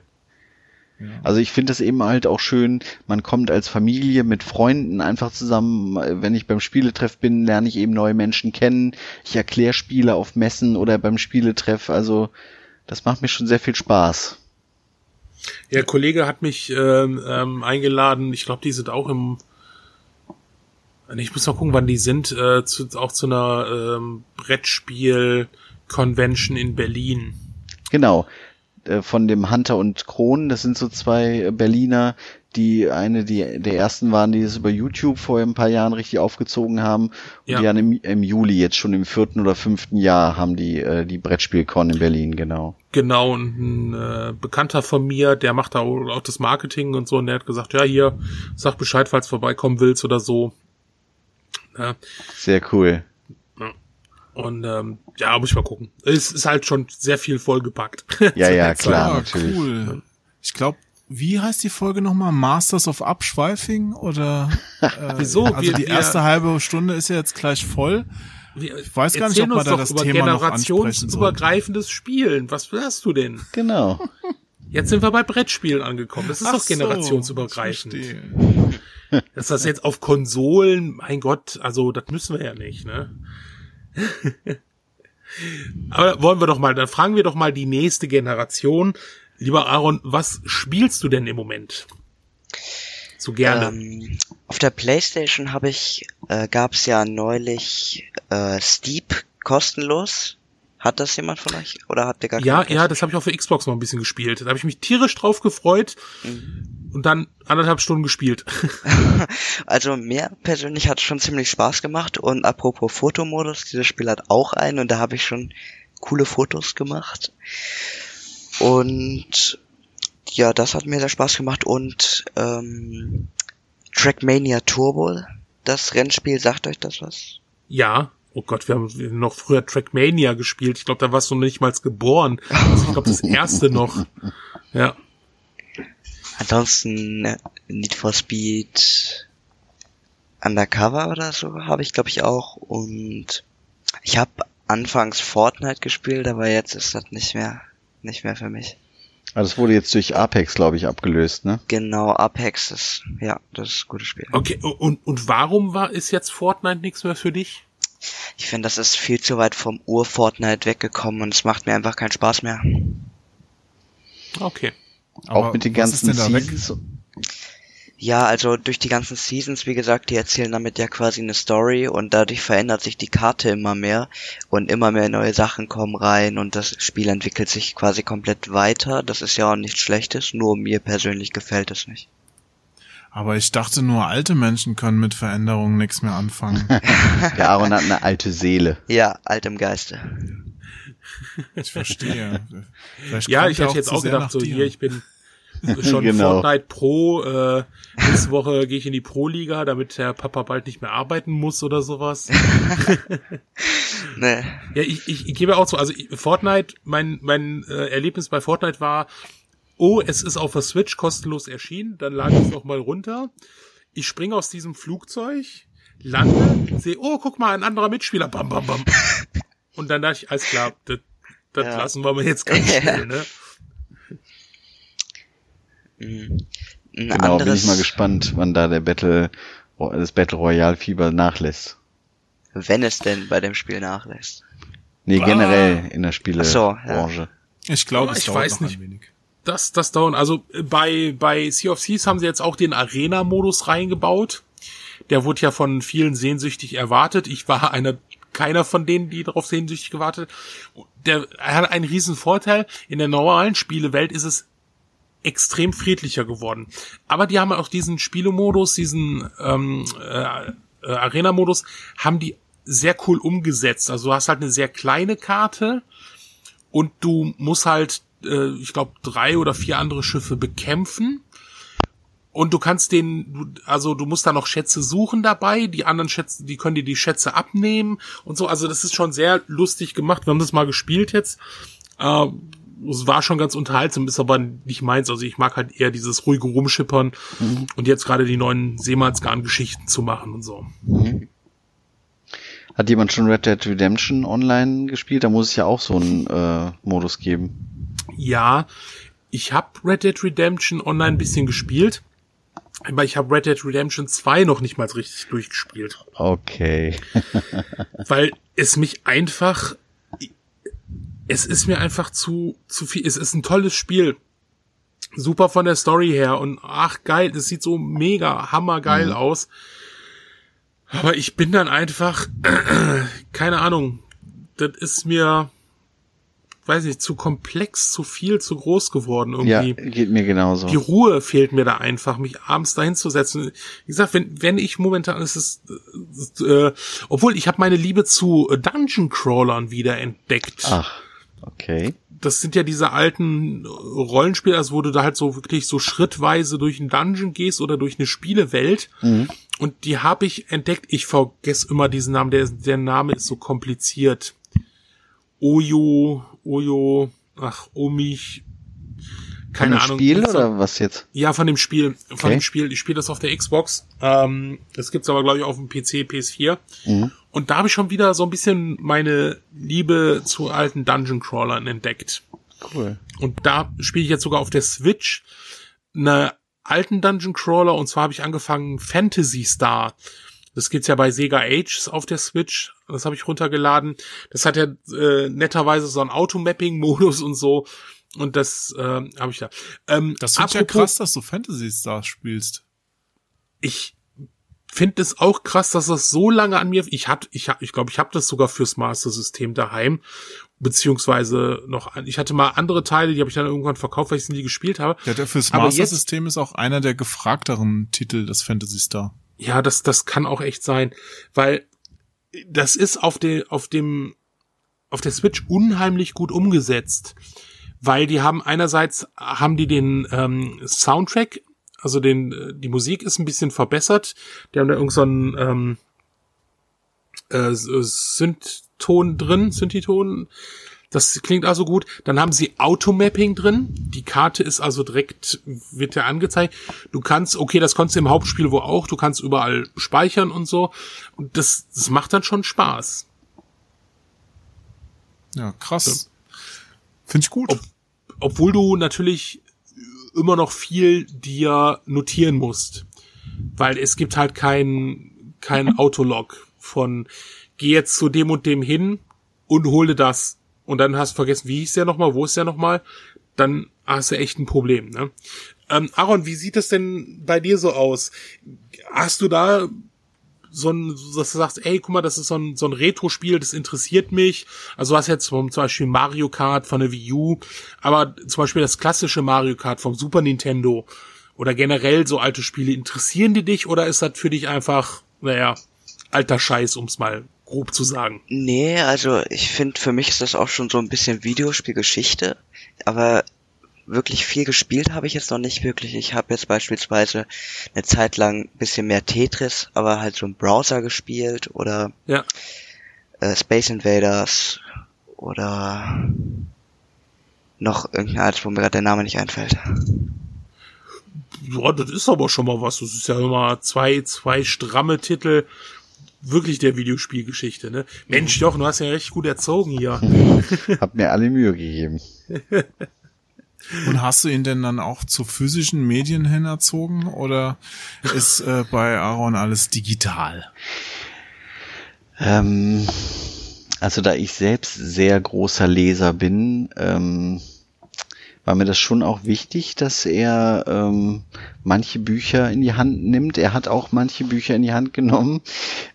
Speaker 2: Also ich finde das eben halt auch schön, man kommt als Familie mit Freunden einfach zusammen. Wenn ich beim Spieletreff bin, lerne ich eben neue Menschen kennen. Ich erkläre Spiele auf Messen oder beim Spieletreff. Also das macht mir schon sehr viel Spaß.
Speaker 1: Der Kollege hat mich ähm, ähm, eingeladen. Ich glaube, die sind auch im. Ich muss mal gucken, wann die sind. Äh, zu, auch zu einer ähm, Brettspiel-Convention in Berlin.
Speaker 2: Genau. Äh, Von dem Hunter und Kron, das sind so zwei äh, Berliner, die eine, die der ersten waren, die es über YouTube vor ein paar Jahren richtig aufgezogen haben. Und
Speaker 1: Ja.
Speaker 2: die haben im, im Juli, jetzt schon im vierten oder fünften Jahr, haben die äh, die Brettspielcon in Berlin, genau.
Speaker 1: Genau, und ein äh, Bekannter von mir, der macht da auch das Marketing und so, und der hat gesagt, ja, hier, sag Bescheid, falls du vorbeikommen willst oder so. Ja,
Speaker 2: Sehr cool.
Speaker 1: Und ähm, ja, muss ich mal gucken. Es ist halt schon sehr viel vollgepackt. [LAUGHS]
Speaker 2: Ja, ja, klar.
Speaker 3: ah,
Speaker 2: natürlich.
Speaker 3: cool. Ich glaube, wie heißt die Folge nochmal? Masters of Abschweifing oder [LAUGHS] äh,
Speaker 1: Wieso?
Speaker 3: Also
Speaker 1: Wir-
Speaker 3: die
Speaker 1: wir-
Speaker 3: erste halbe Stunde ist ja jetzt gleich voll.
Speaker 1: Wir,
Speaker 3: Ich weiß gar nicht, ob wir
Speaker 1: uns
Speaker 3: da
Speaker 1: doch
Speaker 3: das
Speaker 1: über
Speaker 3: Thema
Speaker 1: generationsübergreifendes Spielen. Was hast du denn?
Speaker 2: Genau.
Speaker 1: Jetzt sind wir bei Brettspielen angekommen. Das ist
Speaker 3: Ach
Speaker 1: doch
Speaker 3: so,
Speaker 1: generationsübergreifend.
Speaker 3: verstehe.
Speaker 1: Dass das jetzt auf Konsolen, mein Gott, also das müssen wir ja nicht, ne? [LAUGHS] Aber wollen wir doch mal, dann fragen wir doch mal die nächste Generation. Lieber Aaron, was spielst du denn im Moment? So gerne.
Speaker 5: Ähm, auf der Playstation habe ich, äh, gab's ja neulich äh, Steep kostenlos. Hat das jemand von euch? Oder habt ihr gar
Speaker 1: ja, ja, das habe ich auch für Xbox mal ein bisschen gespielt. Da habe ich mich tierisch drauf gefreut. und dann anderthalb Stunden gespielt. [LAUGHS] [LAUGHS]
Speaker 5: Also mir persönlich hat es schon ziemlich Spaß gemacht und apropos Fotomodus, dieses Spiel hat auch einen und da habe ich schon coole Fotos gemacht. Und ja, das hat mir sehr Spaß gemacht und ähm, Trackmania Turbo, das Rennspiel, sagt euch das was?
Speaker 1: Ja. Oh Gott, wir haben noch früher Trackmania gespielt. Ich glaube, da warst du noch nicht mal geboren. Also ich glaube, das [LAUGHS] erste noch. Ja.
Speaker 5: Ansonsten äh, Need for Speed Undercover oder so habe ich glaube ich auch und ich habe anfangs Fortnite gespielt, aber jetzt ist das nicht mehr nicht mehr für mich.
Speaker 2: Also das wurde jetzt durch Apex, glaube ich, abgelöst, ne?
Speaker 5: Genau, Apex ist ja, das ist ein gutes Spiel.
Speaker 1: Okay, und, und warum war ist jetzt Fortnite nichts mehr für dich?
Speaker 5: Ich finde, das ist viel zu weit vom Ur-Fortnite weggekommen und es macht mir einfach keinen Spaß mehr.
Speaker 1: Okay.
Speaker 2: Auch mit den ganzen? Seasons.
Speaker 5: Ja, also durch die ganzen Seasons, wie gesagt, die erzählen damit ja quasi eine Story und dadurch verändert sich die Karte immer mehr und immer mehr neue Sachen kommen rein und das Spiel entwickelt sich quasi komplett weiter. Das ist ja auch nichts Schlechtes, nur mir persönlich gefällt es nicht.
Speaker 3: Aber ich dachte nur, alte Menschen können mit Veränderungen nichts mehr anfangen. [LAUGHS]
Speaker 2: Der Aaron hat eine alte Seele.
Speaker 5: Ja, alt im Geiste.
Speaker 3: Ich verstehe. Vielleicht
Speaker 1: Ja, ich hätte jetzt auch gedacht, so
Speaker 3: dir.
Speaker 1: hier, ich bin [LAUGHS] schon
Speaker 2: Genau.
Speaker 1: Fortnite Pro, äh, nächste Woche gehe ich in die Pro-Liga, damit der Papa bald nicht mehr arbeiten muss oder sowas. [LAUGHS]
Speaker 5: Ne,
Speaker 1: Ja, ich, ich, ich gebe auch zu, also Fortnite, mein, mein äh, Erlebnis bei Fortnite war, oh, es ist auf der Switch kostenlos erschienen, dann lade ich es noch mal runter. Ich springe aus diesem Flugzeug, lande, sehe, oh, guck mal, ein anderer Mitspieler, bam, bam, bam. Und dann dachte ich, alles klar, das, das
Speaker 5: Ja.
Speaker 1: lassen wir mal jetzt ganz [LAUGHS] schnell, ne?
Speaker 5: mh. ein
Speaker 2: Genau,
Speaker 5: anderes,
Speaker 2: bin ich mal gespannt, wann da der Battle, das Battle Royale Fieber nachlässt.
Speaker 5: wenn es denn bei dem Spiel nachlässt.
Speaker 2: Nee,
Speaker 1: Ah.
Speaker 2: generell in der
Speaker 5: Ach so, ja.
Speaker 2: Spielebranche.
Speaker 3: Ich glaube, es
Speaker 1: ich
Speaker 3: dauert
Speaker 1: weiß
Speaker 3: noch
Speaker 1: nicht.
Speaker 3: ein wenig.
Speaker 1: Das, das dauern. Also äh, bei, bei Sea of Thieves haben sie jetzt auch den Arena-Modus reingebaut. Der wurde ja von vielen sehnsüchtig erwartet. Ich war [LAUGHS] einer, keiner von denen, die darauf sehnsüchtig gewartet. Der er hat einen riesen Vorteil. In der normalen Spielewelt ist es extrem friedlicher geworden. Aber die haben auch diesen Spielemodus, diesen ähm, äh, äh, Arena-Modus, haben die sehr cool umgesetzt. Also du hast halt eine sehr kleine Karte und du musst halt, äh, ich glaube, drei oder vier andere Schiffe bekämpfen. Und du kannst den, du- also du musst da noch Schätze suchen dabei, die anderen Schätze, die können dir die Schätze abnehmen und so. Also das ist schon sehr lustig gemacht. Wir haben das mal gespielt jetzt. Äh, es war schon ganz unterhaltsam, ist aber nicht meins. Also ich mag halt eher dieses ruhige Rumschippern und jetzt gerade die neuen Seemannsgarn-Geschichten zu machen und so.
Speaker 2: Hat jemand schon Red Dead Redemption online gespielt? Da muss es ja auch so einen äh, Modus geben.
Speaker 1: Ja, ich habe Red Dead Redemption online ein bisschen gespielt, aber ich habe Red Dead Redemption 2 noch nicht mal richtig durchgespielt,
Speaker 2: Okay. [LAUGHS]
Speaker 1: weil es mich einfach es ist mir einfach zu zu viel, es ist ein tolles Spiel. Super von der Story her und ach geil, es sieht so mega hammergeil aus. Aber ich bin dann einfach [CLEARS THROAT] keine Ahnung, das ist mir weiß nicht, zu komplex, zu viel, zu groß geworden
Speaker 2: Ja,
Speaker 1: irgendwie.
Speaker 2: geht mir genauso.
Speaker 1: Die Ruhe fehlt mir da einfach, mich abends dahin zu setzen. Wie gesagt, wenn, wenn ich momentan ist es, äh, obwohl ich habe meine Liebe zu Dungeon Crawlern wieder entdeckt.
Speaker 2: Ach, okay.
Speaker 1: Das sind ja diese alten Rollenspiele, also wo du da halt so wirklich so schrittweise durch einen Dungeon gehst oder durch eine Spielewelt. Und die habe ich entdeckt. Ich vergesse immer diesen Namen. Der, der Name ist so kompliziert. Oyo, Oyo, ach, Omich. Keine
Speaker 2: Von dem
Speaker 1: Ahnung.
Speaker 2: Spiel oder was jetzt?
Speaker 1: ja, von dem Spiel. Von
Speaker 2: Okay.
Speaker 1: dem Spiel. Ich spiele das auf der Xbox. Ähm, das gibt's aber, glaube ich, auf dem PC, PS4.
Speaker 2: Mhm.
Speaker 1: Und da habe ich schon wieder so ein bisschen meine Liebe zu alten Dungeon Crawlern entdeckt.
Speaker 2: Cool.
Speaker 1: Und da spiele ich jetzt sogar auf der Switch eine alten Dungeon Crawler. Und zwar habe ich angefangen Fantasy Star. Das gibt's ja bei Sega Ages auf der Switch. Das habe ich runtergeladen. Das hat ja äh, netterweise so einen Automapping-Modus [LAUGHS] und so. Und das äh, habe ich da. Ähm,
Speaker 3: Das ich ja krass, dass du Fantasy Stars spielst.
Speaker 1: ich finde es auch krass, dass das so lange an mir, ich hatte, ich hab, ich glaube, ich habe das sogar fürs Master System daheim, beziehungsweise noch, ich hatte mal andere Teile, die habe ich dann irgendwann verkauft, weil ich sie nie gespielt habe.
Speaker 3: Ja, der fürs Master System ist auch einer der gefragteren Titel des Fantasy Star.
Speaker 1: Ja, das, das kann auch echt sein, weil das ist auf der, auf dem, auf der Switch unheimlich gut umgesetzt, weil die haben einerseits haben die den ähm, Soundtrack, also den, äh, die Musik ist ein bisschen verbessert, die haben da irgend so ähm, äh, Synth-Ton drin, Synthi-Ton, das klingt also gut. Dann haben sie Automapping drin. Die Karte ist also direkt, wird ja angezeigt. Du kannst, okay, das konntest du im Hauptspiel wo auch, du kannst überall speichern und so. Und das, das macht dann schon Spaß.
Speaker 3: Ja, krass. Finde ich gut.
Speaker 1: Ob- Obwohl du natürlich immer noch viel dir notieren musst. Weil es gibt halt kein, kein [LAUGHS] Autolog von, geh jetzt zu dem und dem hin und hole das. Und dann hast du vergessen, wie hieß der nochmal, wo ist der nochmal? Dann hast du echt ein Problem, ne? Ähm, Aaron, wie sieht es denn bei dir so aus? Hast du da so ein, dass du sagst, ey, guck mal, das ist so ein, so ein Retro-Spiel, das interessiert mich. Also hast jetzt vom, zum Beispiel Mario Kart von der Wii U, aber zum Beispiel das klassische Mario Kart vom Super Nintendo oder generell so alte Spiele, interessieren die dich oder ist das für dich einfach, naja, alter Scheiß, um's mal grob zu sagen?
Speaker 5: Nee, also ich finde, für mich ist das auch schon so ein bisschen Videospielgeschichte, aber wirklich viel gespielt habe ich jetzt noch nicht wirklich. Ich habe jetzt beispielsweise eine Zeit lang ein bisschen mehr Tetris, aber halt so im Browser gespielt oder
Speaker 1: Ja.
Speaker 5: äh, Space Invaders oder noch irgendein altes, wo mir gerade der Name nicht einfällt.
Speaker 1: Ja, das ist aber schon mal was. Das ist ja immer zwei, zwei stramme Titel. Wirklich der Videospielgeschichte, ne? Mensch, Jochen, du hast ja recht gut erzogen hier. [LAUGHS]
Speaker 2: Hab mir alle Mühe gegeben. [LAUGHS]
Speaker 3: Und hast du ihn denn dann auch zu physischen Medien hin erzogen oder ist äh, bei Aaron alles digital?
Speaker 2: Ähm, also da ich selbst sehr großer Leser bin, ähm, war mir das schon auch wichtig, dass er ähm, manche Bücher in die Hand nimmt. Er hat auch manche Bücher in die Hand genommen.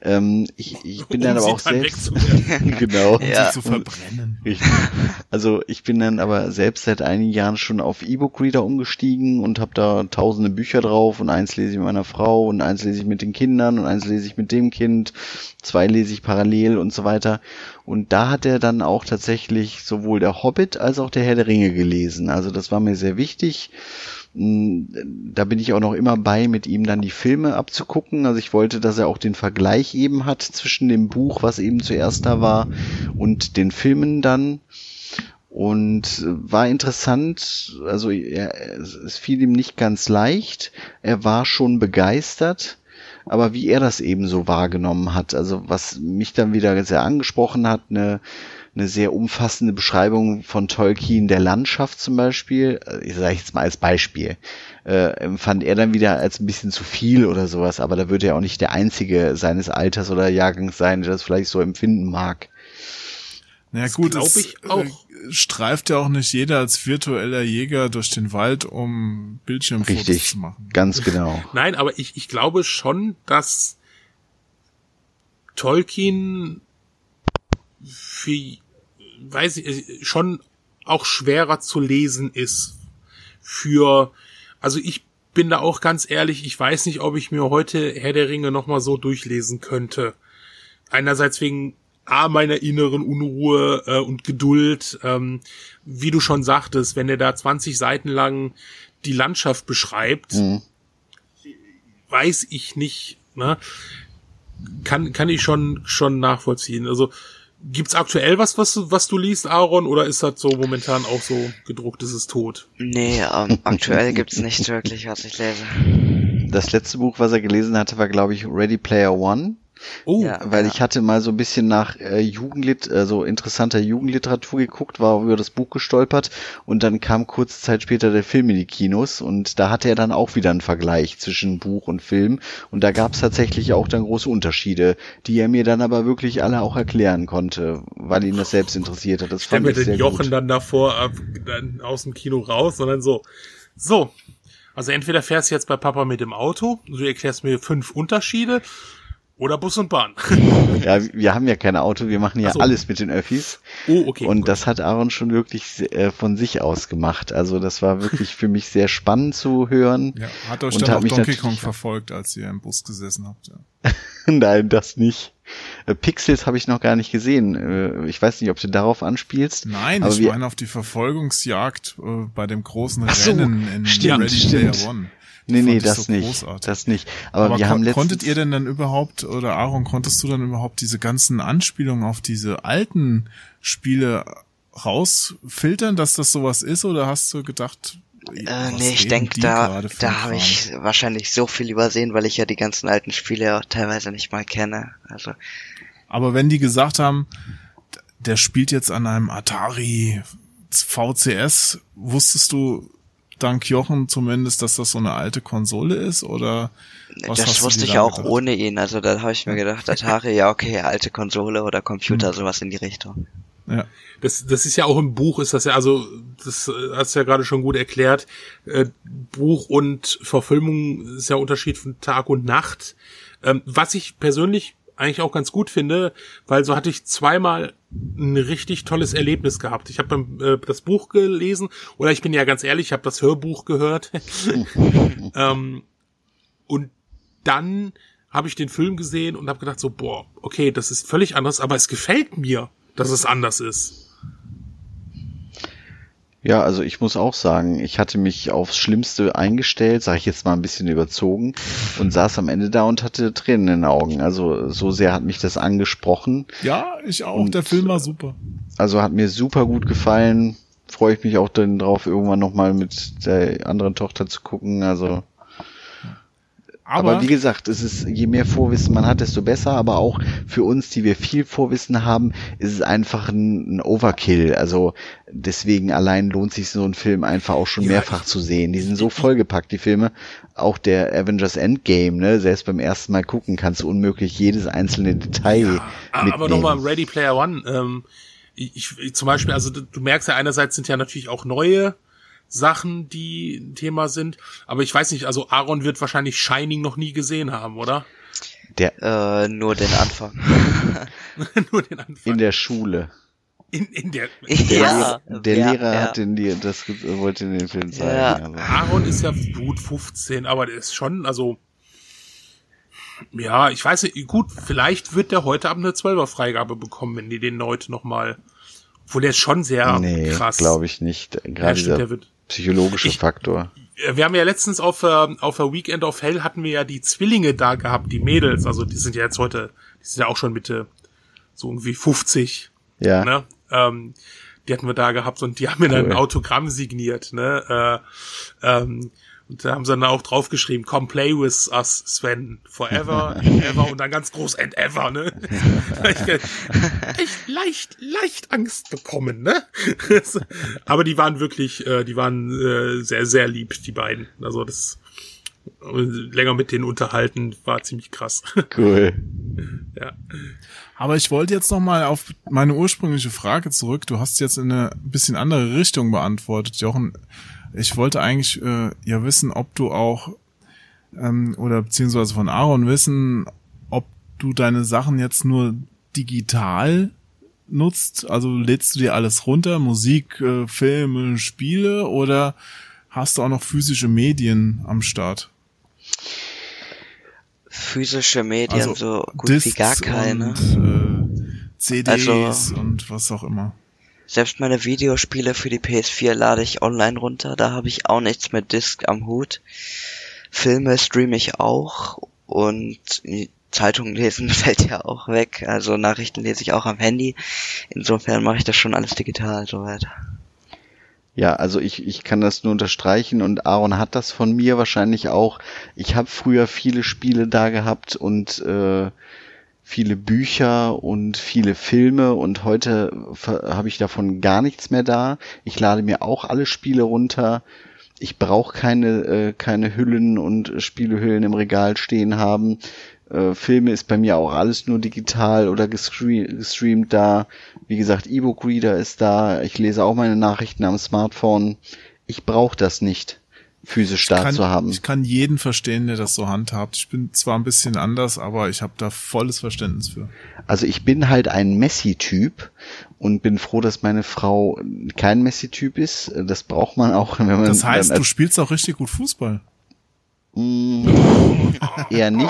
Speaker 2: Ähm, ich, ich bin dann
Speaker 1: Um
Speaker 2: aber
Speaker 1: sie
Speaker 2: auch
Speaker 1: dann
Speaker 2: selbst [LAUGHS] genau.
Speaker 5: Ja.
Speaker 3: Sich zu verbrennen.
Speaker 2: Richtig. Also ich bin dann aber selbst seit einigen Jahren schon auf E-Book-Reader umgestiegen und habe da tausende Bücher drauf und eins lese ich mit meiner Frau und eins lese ich mit den Kindern und eins lese ich mit dem Kind, zwei lese ich parallel und so weiter. Und da hat er dann auch tatsächlich sowohl der Hobbit als auch der Herr der Ringe gelesen. Also das war mir sehr wichtig. Mm, Da bin ich auch noch immer bei, mit ihm dann die Filme abzugucken. Also ich wollte, dass er auch den Vergleich eben hat zwischen dem Buch, was eben zuerst da war, und den Filmen dann. Und äh, war interessant, also er, es fiel ihm nicht ganz leicht. Er war schon begeistert, aber wie er das eben so wahrgenommen hat, also was mich dann wieder sehr angesprochen hat, eine, eine sehr umfassende Beschreibung von Tolkien der Landschaft zum Beispiel, äh, ich sage jetzt mal als Beispiel, äh, empfand er dann wieder als ein bisschen zu viel oder sowas, aber da würde er auch nicht der Einzige seines Alters oder Jahrgangs sein, der das vielleicht so empfinden mag.
Speaker 3: Na ja, gut,
Speaker 1: glaub
Speaker 3: es,
Speaker 1: ich auch.
Speaker 3: Äh, streift ja auch nicht jeder als virtueller Jäger durch den Wald, um Bildschirmfotos
Speaker 2: Richtig,
Speaker 3: zu machen.
Speaker 2: ganz genau. [LAUGHS]
Speaker 1: Nein, aber ich, ich glaube schon, dass Tolkien für, weiß ich, schon auch schwerer zu lesen ist. Für, also ich bin da auch ganz ehrlich, ich weiß nicht, ob ich mir heute Herr der Ringe nochmal so durchlesen könnte. Einerseits wegen A, meiner inneren Unruhe äh, und Geduld, ähm, wie du schon sagtest, wenn er da 20 Seiten lang die Landschaft beschreibt,
Speaker 2: Mhm.
Speaker 1: weiß ich nicht, ne? Kann, kann ich schon, schon nachvollziehen. Also, gibt's aktuell was, was, du- was du liest, Aaron, oder ist das so momentan auch so gedruckt, ist es tot?
Speaker 5: Nee, ähm, [LAUGHS] aktuell gibt's nicht wirklich, was ich lese.
Speaker 2: Das letzte Buch, was er gelesen hatte, war, glaube ich, Ready Player One.
Speaker 1: Oh,
Speaker 5: Ja.
Speaker 2: Weil ich hatte mal so ein bisschen nach äh, Jugendlit, äh, so interessanter Jugendliteratur geguckt, war über das Buch gestolpert und dann kam kurze Zeit später der Film in die Kinos und da hatte er dann auch wieder einen Vergleich zwischen Buch und Film und da gab es tatsächlich auch dann große Unterschiede, die er mir dann aber wirklich alle auch erklären konnte, weil ihn das selbst interessiert hat. Das fand
Speaker 1: mir
Speaker 2: ich
Speaker 1: den
Speaker 2: sehr
Speaker 1: Jochen
Speaker 2: gut.
Speaker 1: dann davor, ab, dann aus dem Kino raus, sondern so, so, Also entweder fährst du jetzt bei Papa mit dem Auto, du erklärst mir fünf Unterschiede, oder Bus und Bahn.
Speaker 2: Ja, wir haben ja kein Auto, wir machen ja
Speaker 1: so.
Speaker 2: alles mit den Öffis.
Speaker 1: Oh, okay.
Speaker 2: Und
Speaker 1: gut.
Speaker 2: das hat Aaron schon wirklich äh, von sich aus gemacht. Also das war wirklich für mich sehr spannend zu hören.
Speaker 3: Ja, hat euch
Speaker 2: Und
Speaker 3: dann auch Donkey Kong verfolgt, als ihr im Bus gesessen habt. Ja. [LAUGHS]
Speaker 2: Nein, das nicht. Äh, Pixels habe ich noch gar nicht gesehen. Äh, Ich weiß nicht, ob du darauf anspielst.
Speaker 3: Nein,
Speaker 2: Aber
Speaker 3: ich meine auf die Verfolgungsjagd äh, bei dem großen
Speaker 2: Ach so,
Speaker 3: Rennen in
Speaker 2: stimmt,
Speaker 3: Ready
Speaker 2: stimmt.
Speaker 3: Player One.
Speaker 2: Nee, nee, das
Speaker 3: so
Speaker 2: nicht.
Speaker 3: großartig.
Speaker 2: Das nicht. Aber,
Speaker 3: Aber
Speaker 2: wir haben letztens,
Speaker 3: konntet ihr denn dann überhaupt, oder Aaron, konntest du dann überhaupt diese ganzen Anspielungen auf diese alten Spiele rausfiltern, dass das sowas ist, oder hast du gedacht,
Speaker 5: Äh, nee, ich denke, da, da habe ich wahrscheinlich so viel übersehen, weil ich ja die ganzen alten Spiele auch teilweise nicht mal kenne. Also,
Speaker 3: Aber wenn die gesagt haben, der spielt jetzt an einem Atari VCS, wusstest du dank Jochen zumindest, dass das so eine alte Konsole ist, oder? was hast
Speaker 5: das wusste ich auch
Speaker 3: gedacht?
Speaker 5: ohne ihn. Also da habe ich mir gedacht, Atari, ja okay, alte Konsole oder Computer, sowas in die Richtung.
Speaker 3: Ja.
Speaker 1: Das, das ist ja auch im Buch, ist das ja, also, das äh, hast du ja gerade schon gut erklärt. Äh, Buch und Verfilmung ist ja Unterschied von Tag und Nacht. Ähm, was ich persönlich eigentlich auch ganz gut finde, weil so hatte ich zweimal ein richtig tolles Erlebnis gehabt. Ich habe äh, das Buch gelesen, oder ich bin ja ganz ehrlich, ich habe das Hörbuch gehört. [LAUGHS] ähm, und dann habe ich den Film gesehen und habe gedacht so, boah, okay, das ist völlig anders, aber es gefällt mir, dass es anders ist.
Speaker 2: Ja, also ich muss auch sagen, ich hatte mich aufs Schlimmste eingestellt, sage ich jetzt mal ein bisschen überzogen, und saß am Ende da und hatte Tränen in den Augen. Also so sehr hat mich das angesprochen.
Speaker 3: Ja, ich auch.
Speaker 2: Und-
Speaker 3: der Film war super.
Speaker 2: Also hat mir super gut gefallen. Freue ich mich auch dann drauf, irgendwann nochmal mit der anderen Tochter zu gucken. Also, aber,
Speaker 3: Aber,
Speaker 2: wie gesagt, es ist, je mehr Vorwissen man hat, desto besser. Aber auch für uns, die wir viel Vorwissen haben, ist es einfach ein, ein Overkill. Also deswegen allein lohnt sich so ein Film einfach auch schon
Speaker 1: Ja,
Speaker 2: mehrfach zu sehen. Die sind so vollgepackt, die Filme. Auch der Avengers Endgame, ne? Selbst beim ersten Mal gucken kannst du unmöglich jedes einzelne Detail
Speaker 1: Ah,
Speaker 2: mitnehmen.
Speaker 1: Aber nochmal Ready Player One. Ähm, ich, ich, zum Beispiel, also du merkst ja einerseits sind ja natürlich auch neue Sachen, die ein Thema sind. Aber ich weiß nicht, also Aaron wird wahrscheinlich Shining noch nie gesehen haben, oder?
Speaker 2: Der
Speaker 5: Äh, nur den Anfang. [LAUGHS]
Speaker 1: Nur den Anfang.
Speaker 2: in der Schule.
Speaker 1: in, in der [LAUGHS]
Speaker 2: Der,
Speaker 5: ja,
Speaker 2: Lehrer, der
Speaker 5: ja,
Speaker 2: Lehrer
Speaker 5: ja.
Speaker 2: hat den, die, das wollte den Film zeigen.
Speaker 5: Ja.
Speaker 1: Aaron ist ja gut 15, aber der ist schon, also ja, ich weiß nicht, gut, vielleicht wird der heute Abend eine 12er Freigabe bekommen, wenn die den heute nochmal, obwohl der ist schon sehr
Speaker 2: nee,
Speaker 1: krass.
Speaker 2: glaube ich nicht.
Speaker 1: Ja,
Speaker 2: Gerade
Speaker 1: stimmt, der wird,
Speaker 2: psychologische
Speaker 1: Ich-
Speaker 2: Faktor.
Speaker 1: Äh, wir haben ja letztens auf, äh, auf der Weekend of Hell hatten wir ja die Zwillinge da gehabt, die Mädels, also die sind ja jetzt heute, die sind ja auch schon Mitte, so irgendwie 50,
Speaker 2: Ja,
Speaker 1: ne? Ähm, die hatten wir da gehabt und die haben mir dann
Speaker 2: Cool.
Speaker 1: ein Autogramm signiert, ne? Äh, ähm, und da haben sie dann auch draufgeschrieben, come play with us, Sven, forever, and [LAUGHS] ever und dann ganz groß and ever, ne? ich, [LAUGHS] echt leicht, leicht Angst bekommen, ne? [LAUGHS] Aber die waren wirklich, äh, die waren äh, sehr, sehr lieb, die beiden. Also das äh, länger mit denen unterhalten war ziemlich krass.
Speaker 2: cool.
Speaker 1: ja.
Speaker 3: aber ich wollte jetzt noch mal auf meine ursprüngliche Frage zurück. Du hast jetzt in eine bisschen andere Richtung beantwortet, Jochen. Ich wollte eigentlich äh, ja wissen, ob du auch ähm, oder beziehungsweise von Aaron wissen, ob du deine Sachen jetzt nur digital nutzt, also lädst du dir alles runter, Musik, äh, Filme, Spiele oder hast du auch noch physische Medien am Start?
Speaker 5: Physische Medien,
Speaker 3: Also
Speaker 5: so gut wie
Speaker 3: Discs
Speaker 5: gar keine.
Speaker 3: Und, äh, CDs
Speaker 5: Also-
Speaker 3: und was auch immer.
Speaker 5: Selbst meine Videospiele für die PS4 lade ich online runter, da habe ich auch nichts mit Disc am Hut. Filme streame ich auch und Zeitungen lesen [LAUGHS] fällt ja auch weg, also Nachrichten lese ich auch am Handy. Insofern mache ich das schon alles digital soweit.
Speaker 2: Ja, also ich, ich kann das nur unterstreichen und Aaron hat das von mir wahrscheinlich auch. Ich habe früher viele Spiele da gehabt und äh, viele Bücher und viele Filme und heute habe ich davon gar nichts mehr da. Ich lade mir auch alle Spiele runter. Ich brauche keine, äh, keine Hüllen und Spielehüllen im Regal stehen haben. Äh, Filme ist bei mir auch alles nur digital oder gestre gestreamt da. Wie gesagt, E-Book-Reader ist da. Ich lese auch meine Nachrichten am Smartphone. Ich brauche das nicht. Physisch da
Speaker 3: kann,
Speaker 2: zu haben.
Speaker 3: Ich kann jeden verstehen, der das so handhabt. Ich bin zwar ein bisschen anders, aber ich habe da volles Verständnis für.
Speaker 2: Also ich bin halt ein Messi-Typ und bin froh, dass meine Frau kein Messi-Typ ist. Das braucht man auch, [LAUGHS] wenn man.
Speaker 3: Das heißt, du spielst auch richtig gut Fußball.
Speaker 2: Mm, eher nicht.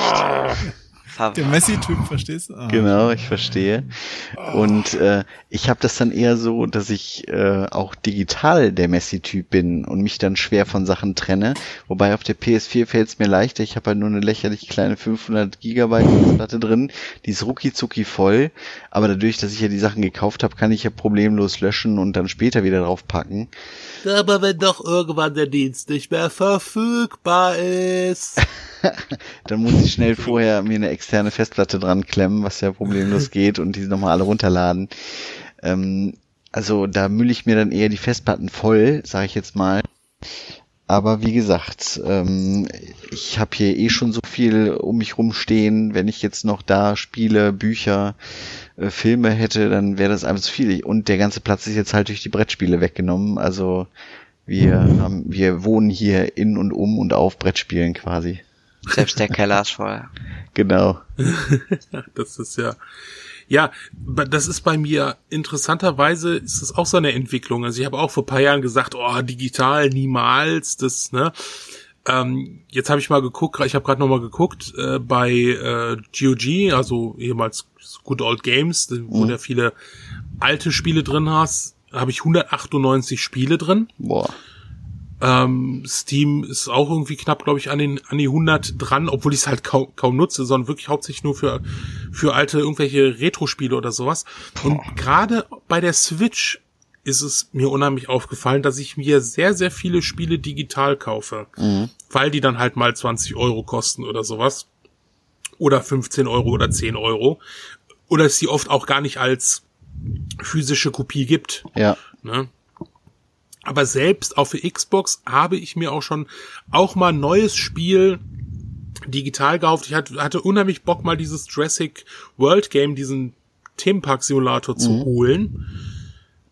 Speaker 3: Der Messi-Typ, verstehst du? Ah.
Speaker 2: Genau, ich verstehe. Und äh, ich habe das dann eher so, dass ich äh, auch digital der Messi-Typ bin und mich dann schwer von Sachen trenne. Wobei auf der PS4 fällt es mir leichter. Ich habe halt nur eine lächerlich kleine 500 Gigabyte Platte drin. Die ist rucki voll. Aber dadurch, dass ich ja die Sachen gekauft habe, kann ich ja problemlos löschen und dann später wieder draufpacken.
Speaker 1: Aber wenn doch irgendwann der Dienst nicht mehr verfügbar ist. [LAUGHS] [LAUGHS]
Speaker 2: dann muss ich schnell vorher mir eine externe Festplatte dran klemmen, was ja problemlos geht und die nochmal alle runterladen. Ähm, also da mülle ich mir dann eher die Festplatten voll, sage ich jetzt mal. Aber wie gesagt, ähm, ich habe hier eh schon so viel um mich rumstehen. Wenn ich jetzt noch da Spiele, Bücher, äh, Filme hätte, dann wäre das einfach zu viel. Und der ganze Platz ist jetzt halt durch die Brettspiele weggenommen. Also wir haben, wir wohnen hier in und um und auf Brettspielen quasi.
Speaker 5: Selbst der Keller ist voll. [LAUGHS]
Speaker 2: Genau. [LAUGHS]
Speaker 1: das ist ja, ja, das ist bei mir interessanterweise ist es auch so eine Entwicklung. Also ich habe auch vor paar Jahren gesagt, oh, digital niemals, das, ne? Ähm, jetzt habe ich mal geguckt, ich habe gerade noch mal geguckt äh, bei äh, GOG, also ehemals Good Old Games, wo
Speaker 2: Mhm.
Speaker 1: du ja viele alte Spiele drin hast, habe ich 198 Spiele drin.
Speaker 2: Boah.
Speaker 1: Ähm, Steam ist auch irgendwie knapp, glaube ich, an den an die 100 dran, obwohl ich es halt kaum, kaum nutze, sondern wirklich hauptsächlich nur für für alte irgendwelche Retro-Spiele oder sowas. Und gerade bei der Switch ist es mir unheimlich aufgefallen, dass ich mir sehr sehr viele Spiele digital kaufe,
Speaker 2: Mhm.
Speaker 1: weil die dann halt mal 20 Euro kosten oder sowas oder 15 Euro oder 10 Euro oder es die oft auch gar nicht als physische Kopie gibt.
Speaker 2: Ja.
Speaker 1: Ne? Aber selbst auf der Xbox habe ich mir auch schon auch mal ein neues Spiel digital gekauft. Ich hatte, unheimlich Bock, mal dieses Jurassic World Game, diesen Themenpark Simulator zu holen.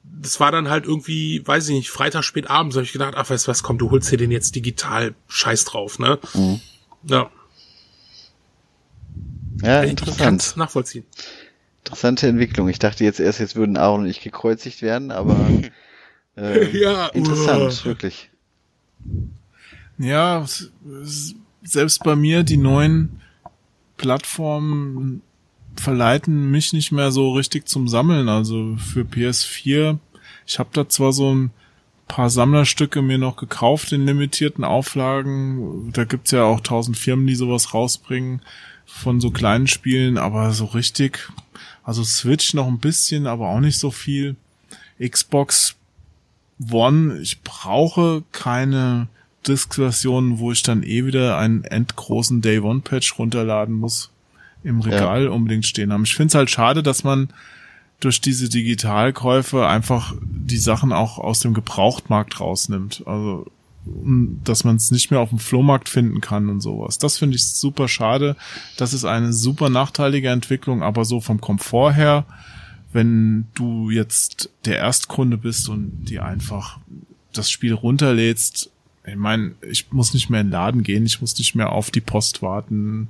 Speaker 1: Das war dann halt irgendwie, weiß ich nicht, Freitag spät abends habe ich gedacht, ach, weißt du was, komm, du holst dir den jetzt digital, scheiß drauf, ne? Ja,
Speaker 2: Ja,
Speaker 1: ich
Speaker 2: interessant.
Speaker 1: kann's nachvollziehen.
Speaker 2: Interessante Entwicklung. Ich dachte jetzt erst, jetzt würden Aaron und ich gekreuzigt werden, aber [LAUGHS] äh, [LAUGHS]
Speaker 1: Ja,
Speaker 2: interessant,
Speaker 1: uah.
Speaker 2: wirklich.
Speaker 3: Ja, selbst bei mir die neuen Plattformen verleiten mich nicht mehr so richtig zum Sammeln. Also für PS4, ich habe da zwar so ein paar Sammlerstücke mir noch gekauft in limitierten Auflagen. Da gibt's ja auch tausend Firmen, die sowas rausbringen von so kleinen Spielen, aber so richtig, also Switch noch ein bisschen, aber auch nicht so viel. Xbox One, ich brauche keine Disk-Version, wo ich dann eh wieder einen endgroßen Day One Patch runterladen muss im Regal unbedingt stehen haben. Ich finde es halt schade, dass man durch diese Digitalkäufe einfach die Sachen auch aus dem Gebrauchtmarkt rausnimmt. Also dass man es nicht mehr auf dem Flohmarkt finden kann und sowas. Das finde ich super schade. Das ist eine super nachteilige Entwicklung, aber so vom Komfort her, wenn du jetzt der Erstkunde bist und die einfach das Spiel runterlädst, ich meine, ich muss nicht mehr in den Laden gehen, ich muss nicht mehr auf die Post warten,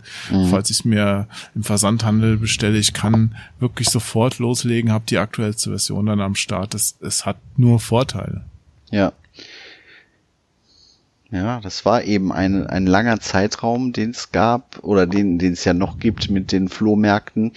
Speaker 3: falls ich es mir im Versandhandel bestelle. Ich kann wirklich sofort loslegen, habe die aktuellste Version dann am Start. Es, es hat nur Vorteile.
Speaker 2: Ja. Ja, das war eben ein, ein langer Zeitraum, den es gab oder den es ja noch gibt mit den Flohmärkten.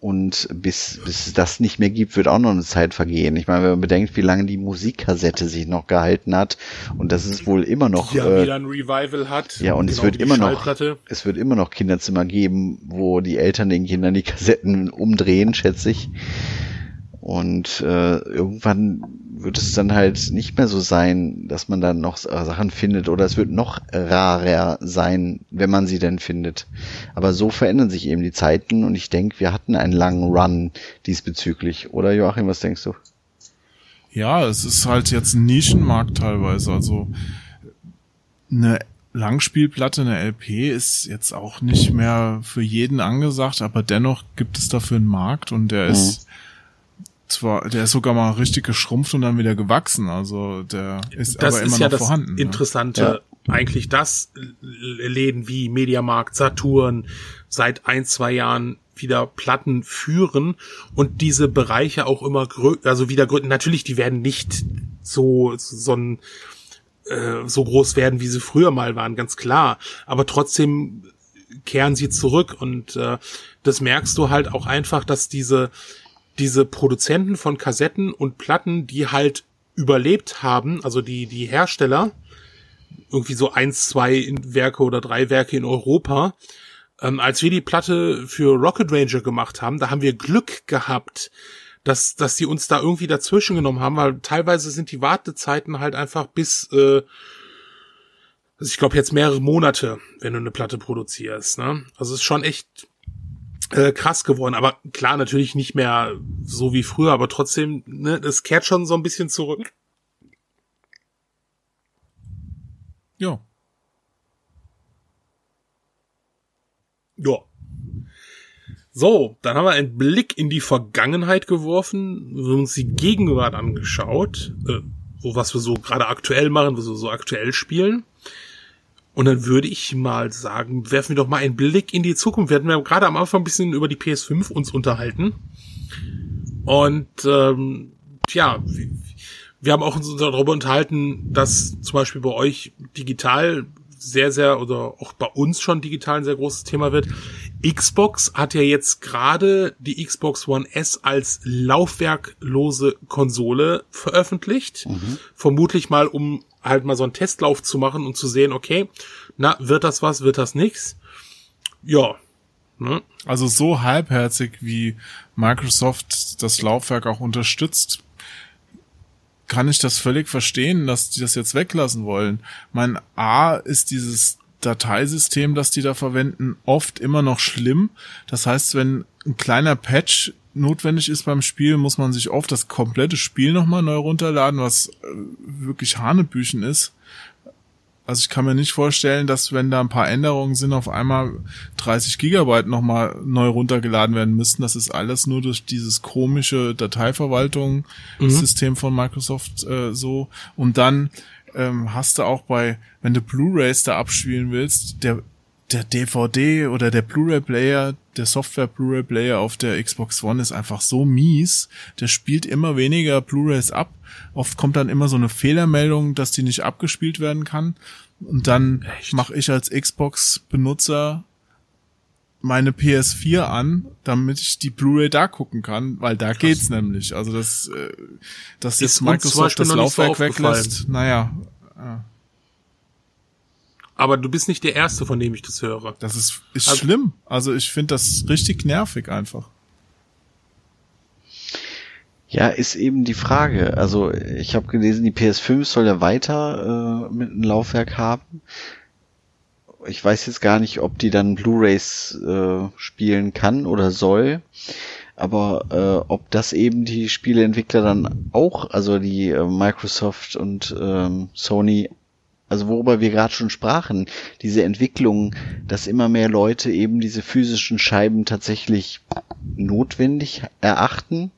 Speaker 2: Und bis, bis es das nicht mehr gibt, wird auch noch eine Zeit vergehen. Ich meine, wenn man bedenkt, wie lange die Musikkassette sich noch gehalten hat und das ist wohl immer noch.
Speaker 1: Ja,
Speaker 2: äh,
Speaker 1: wieder ein Revival hat.
Speaker 2: Ja, und es
Speaker 1: Genau
Speaker 2: wird
Speaker 1: wie die
Speaker 2: immer noch, es wird immer noch Kinderzimmer geben, wo die Eltern den Kindern die Kassetten umdrehen, schätze ich. Und äh, irgendwann wird es dann halt nicht mehr so sein, dass man dann noch äh, Sachen findet oder es wird noch rarer sein, wenn man sie denn findet. Aber so verändern sich eben die Zeiten und ich denke, wir hatten einen langen Run diesbezüglich. Oder Joachim, was denkst du?
Speaker 3: Ja, es ist halt jetzt ein Nischenmarkt teilweise. Also eine Langspielplatte, eine LP ist jetzt auch nicht mehr für jeden angesagt, aber dennoch gibt es dafür einen Markt und der ist zwar, der ist sogar mal richtig geschrumpft und dann wieder gewachsen. Also der ist
Speaker 1: das
Speaker 3: aber
Speaker 1: ist
Speaker 3: immer
Speaker 1: ja
Speaker 3: noch
Speaker 1: das
Speaker 3: vorhanden. ne?
Speaker 1: Interessante
Speaker 2: Ja.
Speaker 1: eigentlich das Läden wie Mediamarkt, Saturn seit ein, zwei Jahren wieder Platten führen und diese Bereiche auch immer grö also wieder gründen. Natürlich, die werden nicht so, so ein, äh, so groß werden, wie sie früher mal waren, ganz klar. Aber trotzdem kehren sie zurück und äh, das merkst du halt auch einfach, dass diese diese Produzenten von Kassetten und Platten, die halt überlebt haben, also die die Hersteller, irgendwie so eins, zwei Werke oder drei Werke in Europa, ähm, als wir die Platte für Rocket Ranger gemacht haben, da haben wir Glück gehabt, dass, dass sie uns da irgendwie dazwischen genommen haben, weil teilweise sind die Wartezeiten halt einfach bis, äh, also ich glaube jetzt mehrere Monate, wenn du eine Platte produzierst. Ne? Also es ist schon echt äh, krass geworden. Aber klar, natürlich nicht mehr so wie früher, aber trotzdem, ne, das kehrt schon so ein bisschen zurück.
Speaker 3: Ja.
Speaker 1: Ja. So, dann haben wir einen Blick in die Vergangenheit geworfen, uns die Gegenwart angeschaut, äh, wo was wir so gerade aktuell machen, was wir so aktuell spielen. Und dann würde ich mal sagen, werfen wir doch mal einen Blick in die Zukunft. Wir hatten ja gerade am Anfang ein bisschen über die PS5 uns unterhalten. Und ähm, tja, wir haben auch uns darüber unterhalten, dass zum Beispiel bei euch digital sehr, sehr, oder auch bei uns schon digital ein sehr großes Thema wird. Xbox hat ja jetzt gerade die Xbox One S als laufwerklose Konsole veröffentlicht. Mhm. Vermutlich mal, um halt mal so einen Testlauf zu machen und zu sehen, okay, na, wird das was, wird das nix? Ja.
Speaker 3: Ne? Also so halbherzig, wie Microsoft das Laufwerk auch unterstützt, kann ich das völlig verstehen, dass die das jetzt weglassen wollen. Mein A ist dieses Dateisystem, das die da verwenden, oft immer noch schlimm. Das heißt, wenn ein kleiner Patch notwendig ist beim Spiel, muss man sich oft das komplette Spiel nochmal neu runterladen, was äh, wirklich Hanebüchen ist. Also ich kann mir nicht vorstellen, dass wenn da ein paar Änderungen sind, auf einmal 30 Gigabyte nochmal neu runtergeladen werden müssten. Das ist alles nur durch dieses komische Dateiverwaltung-System mhm. von Microsoft äh, so. Und dann ähm, hast du auch bei, wenn du Blu-rays da abspielen willst, der der DVD oder der Blu-ray-Player, der Software-Blu-ray-Player auf der Xbox One ist einfach so mies. Der spielt immer weniger Blu-rays ab. Oft kommt dann immer so eine Fehlermeldung, dass die nicht abgespielt werden kann. Und dann mache ich als Xbox-Benutzer meine PS4 an, damit ich die Blu-ray da gucken kann, weil da Krass. geht's nämlich. Also das, äh, dass jetzt Microsoft das Laufwerk weglässt, naja. Ja.
Speaker 1: Aber du bist nicht der Erste, von dem ich das höre.
Speaker 3: Das ist, ist also, schlimm. Also ich finde das richtig nervig einfach.
Speaker 2: Ja, ist eben die Frage. Also ich habe gelesen, die PS5 soll ja weiter äh, mit einem Laufwerk haben. Ich weiß jetzt gar nicht, ob die dann Blu-rays äh, spielen kann oder soll. Aber äh, ob das eben die Spieleentwickler dann auch, also die äh, Microsoft und ähm, Sony also worüber wir gerade schon sprachen, diese Entwicklung, dass immer mehr Leute eben diese physischen Scheiben tatsächlich notwendig erachten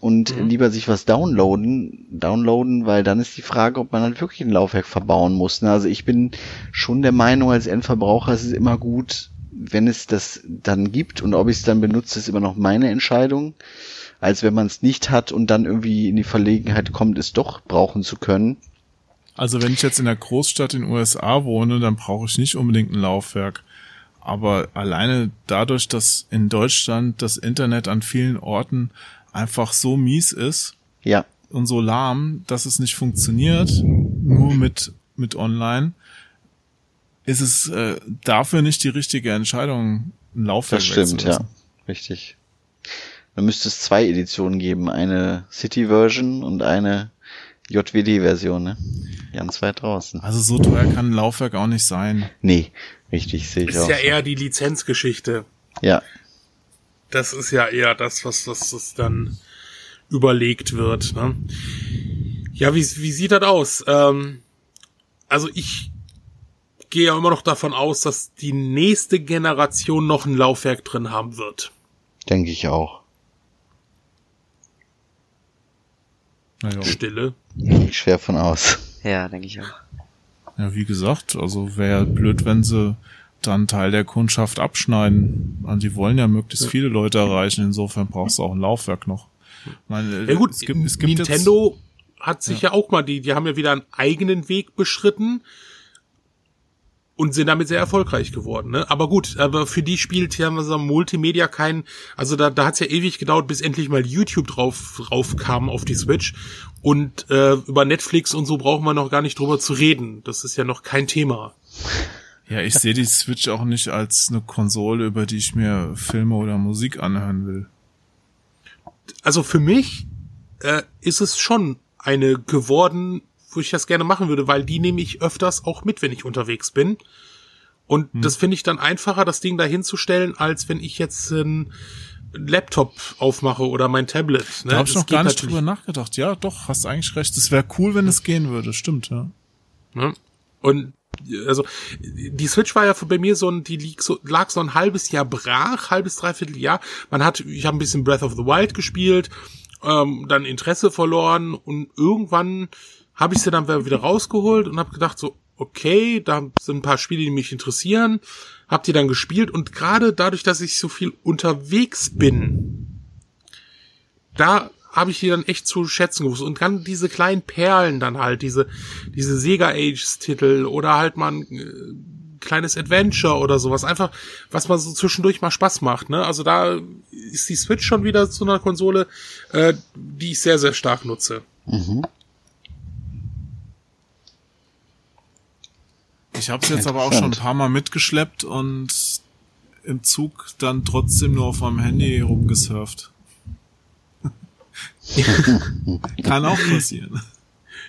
Speaker 2: und mhm. lieber sich was downloaden, downloaden, weil dann ist die Frage, ob man halt wirklich ein Laufwerk verbauen muss. Ne? Also ich bin schon der Meinung als Endverbraucher, es ist immer gut, wenn es das dann gibt und ob ich es dann benutze, ist immer noch meine Entscheidung, als wenn man es nicht hat und dann irgendwie in die Verlegenheit kommt, es doch brauchen zu können.
Speaker 3: Also wenn ich jetzt in der Großstadt in den USA wohne, dann brauche ich nicht unbedingt ein Laufwerk. Aber alleine dadurch, dass in Deutschland das Internet an vielen Orten einfach so mies ist
Speaker 2: ja.
Speaker 3: und so lahm, dass es nicht funktioniert, nur mit, mit online, ist es äh, dafür nicht die richtige Entscheidung, ein Laufwerk
Speaker 2: Das stimmt, ja. Richtig. Dann müsste es zwei Editionen geben, eine City-Version und eine JWD-Version, ne? Ganz weit draußen.
Speaker 3: Also so teuer kann ein Laufwerk auch nicht sein.
Speaker 2: Nee, richtig, sehe ich
Speaker 1: ist
Speaker 2: auch.
Speaker 1: Ist ja eher die Lizenzgeschichte.
Speaker 2: Ja.
Speaker 1: Das ist ja eher das, was das, das dann überlegt wird. Ne? Ja, wie, wie sieht das aus? Ähm, also ich gehe ja immer noch davon aus, dass die nächste Generation noch ein Laufwerk drin haben wird.
Speaker 2: Denke ich auch.
Speaker 1: Naja. Stille.
Speaker 2: Ich schwer von aus.
Speaker 5: Ja, denke ich auch.
Speaker 3: Ja, wie gesagt, also wäre blöd, wenn sie dann Teil der Kundschaft abschneiden. Also die wollen ja möglichst viele Leute erreichen, insofern brauchst du auch ein Laufwerk noch.
Speaker 1: Meine, ja gut, es gibt, es gibt Nintendo hat sich ja. ja auch mal, die, die haben ja wieder einen eigenen Weg beschritten und sind damit sehr erfolgreich geworden. Ne? Aber gut, aber für die spielt ja so Multimedia kein, also da, da hat es ja ewig gedauert, bis endlich mal YouTube drauf, drauf kam auf die Switch. Und äh, über Netflix und so brauchen wir noch gar nicht drüber zu reden. Das ist ja noch kein Thema.
Speaker 3: Ja, ich sehe die Switch auch nicht als eine Konsole, über die ich mir Filme oder Musik anhören will.
Speaker 1: Also für mich äh, ist es schon eine geworden, wo ich das gerne machen würde, weil die nehme ich öfters auch mit, wenn ich unterwegs bin. Und hm. das finde ich dann einfacher, das Ding da hinzustellen, als wenn ich jetzt einen Laptop aufmache oder mein Tablet.
Speaker 3: Ne? Da habe ich noch gar nicht drüber nachgedacht. Ja, doch, hast eigentlich recht. Es wäre cool, wenn es gehen würde. Stimmt, ja.
Speaker 1: ja. Und also die Switch war ja bei mir so ein, die lag so, lag so ein halbes Jahr brach, halbes dreiviertel Jahr. Man hat, ich habe ein bisschen Breath of the Wild gespielt, ähm, dann Interesse verloren und irgendwann habe ich sie dann wieder rausgeholt und habe gedacht so, okay, da sind ein paar Spiele, die mich interessieren, hab die dann gespielt und gerade dadurch, dass ich so viel unterwegs bin, da habe ich die dann echt zu schätzen gewusst und dann diese kleinen Perlen dann halt, diese diese Sega Ages Titel oder halt mal ein äh, kleines Adventure oder sowas, einfach was man so zwischendurch mal Spaß macht, ne? Also da ist die Switch schon wieder zu einer Konsole, äh, die ich sehr sehr stark nutze. Mhm.
Speaker 3: Ich habe es jetzt aber auch schon ein paar Mal mitgeschleppt und im Zug dann trotzdem nur auf meinem Handy rumgesurft. [LAUGHS] Kann auch passieren.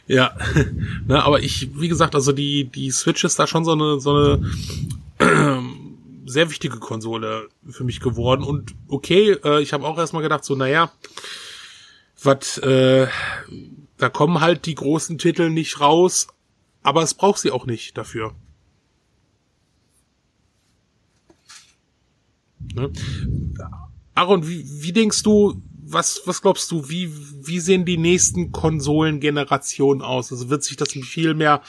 Speaker 1: Ja, [LAUGHS] ne, aber ich, wie gesagt, also die die Switch ist da schon so eine so eine äh, sehr wichtige Konsole für mich geworden und okay, äh, ich habe auch erstmal gedacht so, naja, was, äh, da kommen halt die großen Titel nicht raus, aber es braucht sie auch nicht dafür. Ne? Aaron, wie, wie denkst du, was, was glaubst du, wie, wie sehen die nächsten Konsolengenerationen aus? Also wird sich das viel mehr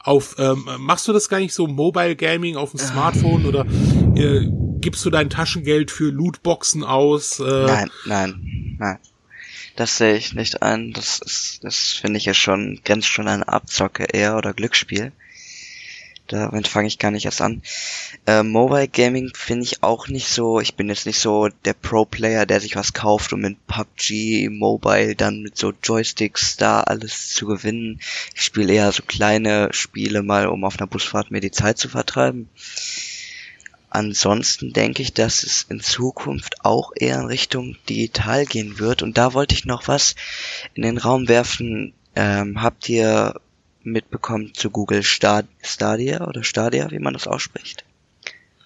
Speaker 1: auf, ähm, machst du das gar nicht so Mobile Gaming auf dem Smartphone oder äh, gibst du dein Taschengeld für Lootboxen aus?
Speaker 5: Äh? Nein, nein, nein. Das sehe ich nicht ein. Das ist, das finde ich ja schon, grenzt schon an Abzocke eher oder Glücksspiel. Damit fange ich gar nicht erst an. Äh, Mobile Gaming finde ich auch nicht so. Ich bin jetzt nicht so der Pro-Player, der sich was kauft, um in PUBG Mobile dann mit so Joysticks da alles zu gewinnen. Ich spiele eher so kleine Spiele mal, um auf einer Busfahrt mir die Zeit zu vertreiben. Ansonsten denke ich, dass es in Zukunft auch eher in Richtung digital gehen wird. Und da wollte ich noch was in den Raum werfen. Ähm, habt ihr mitbekommen zu Google Stadia oder Stadia, wie man das ausspricht.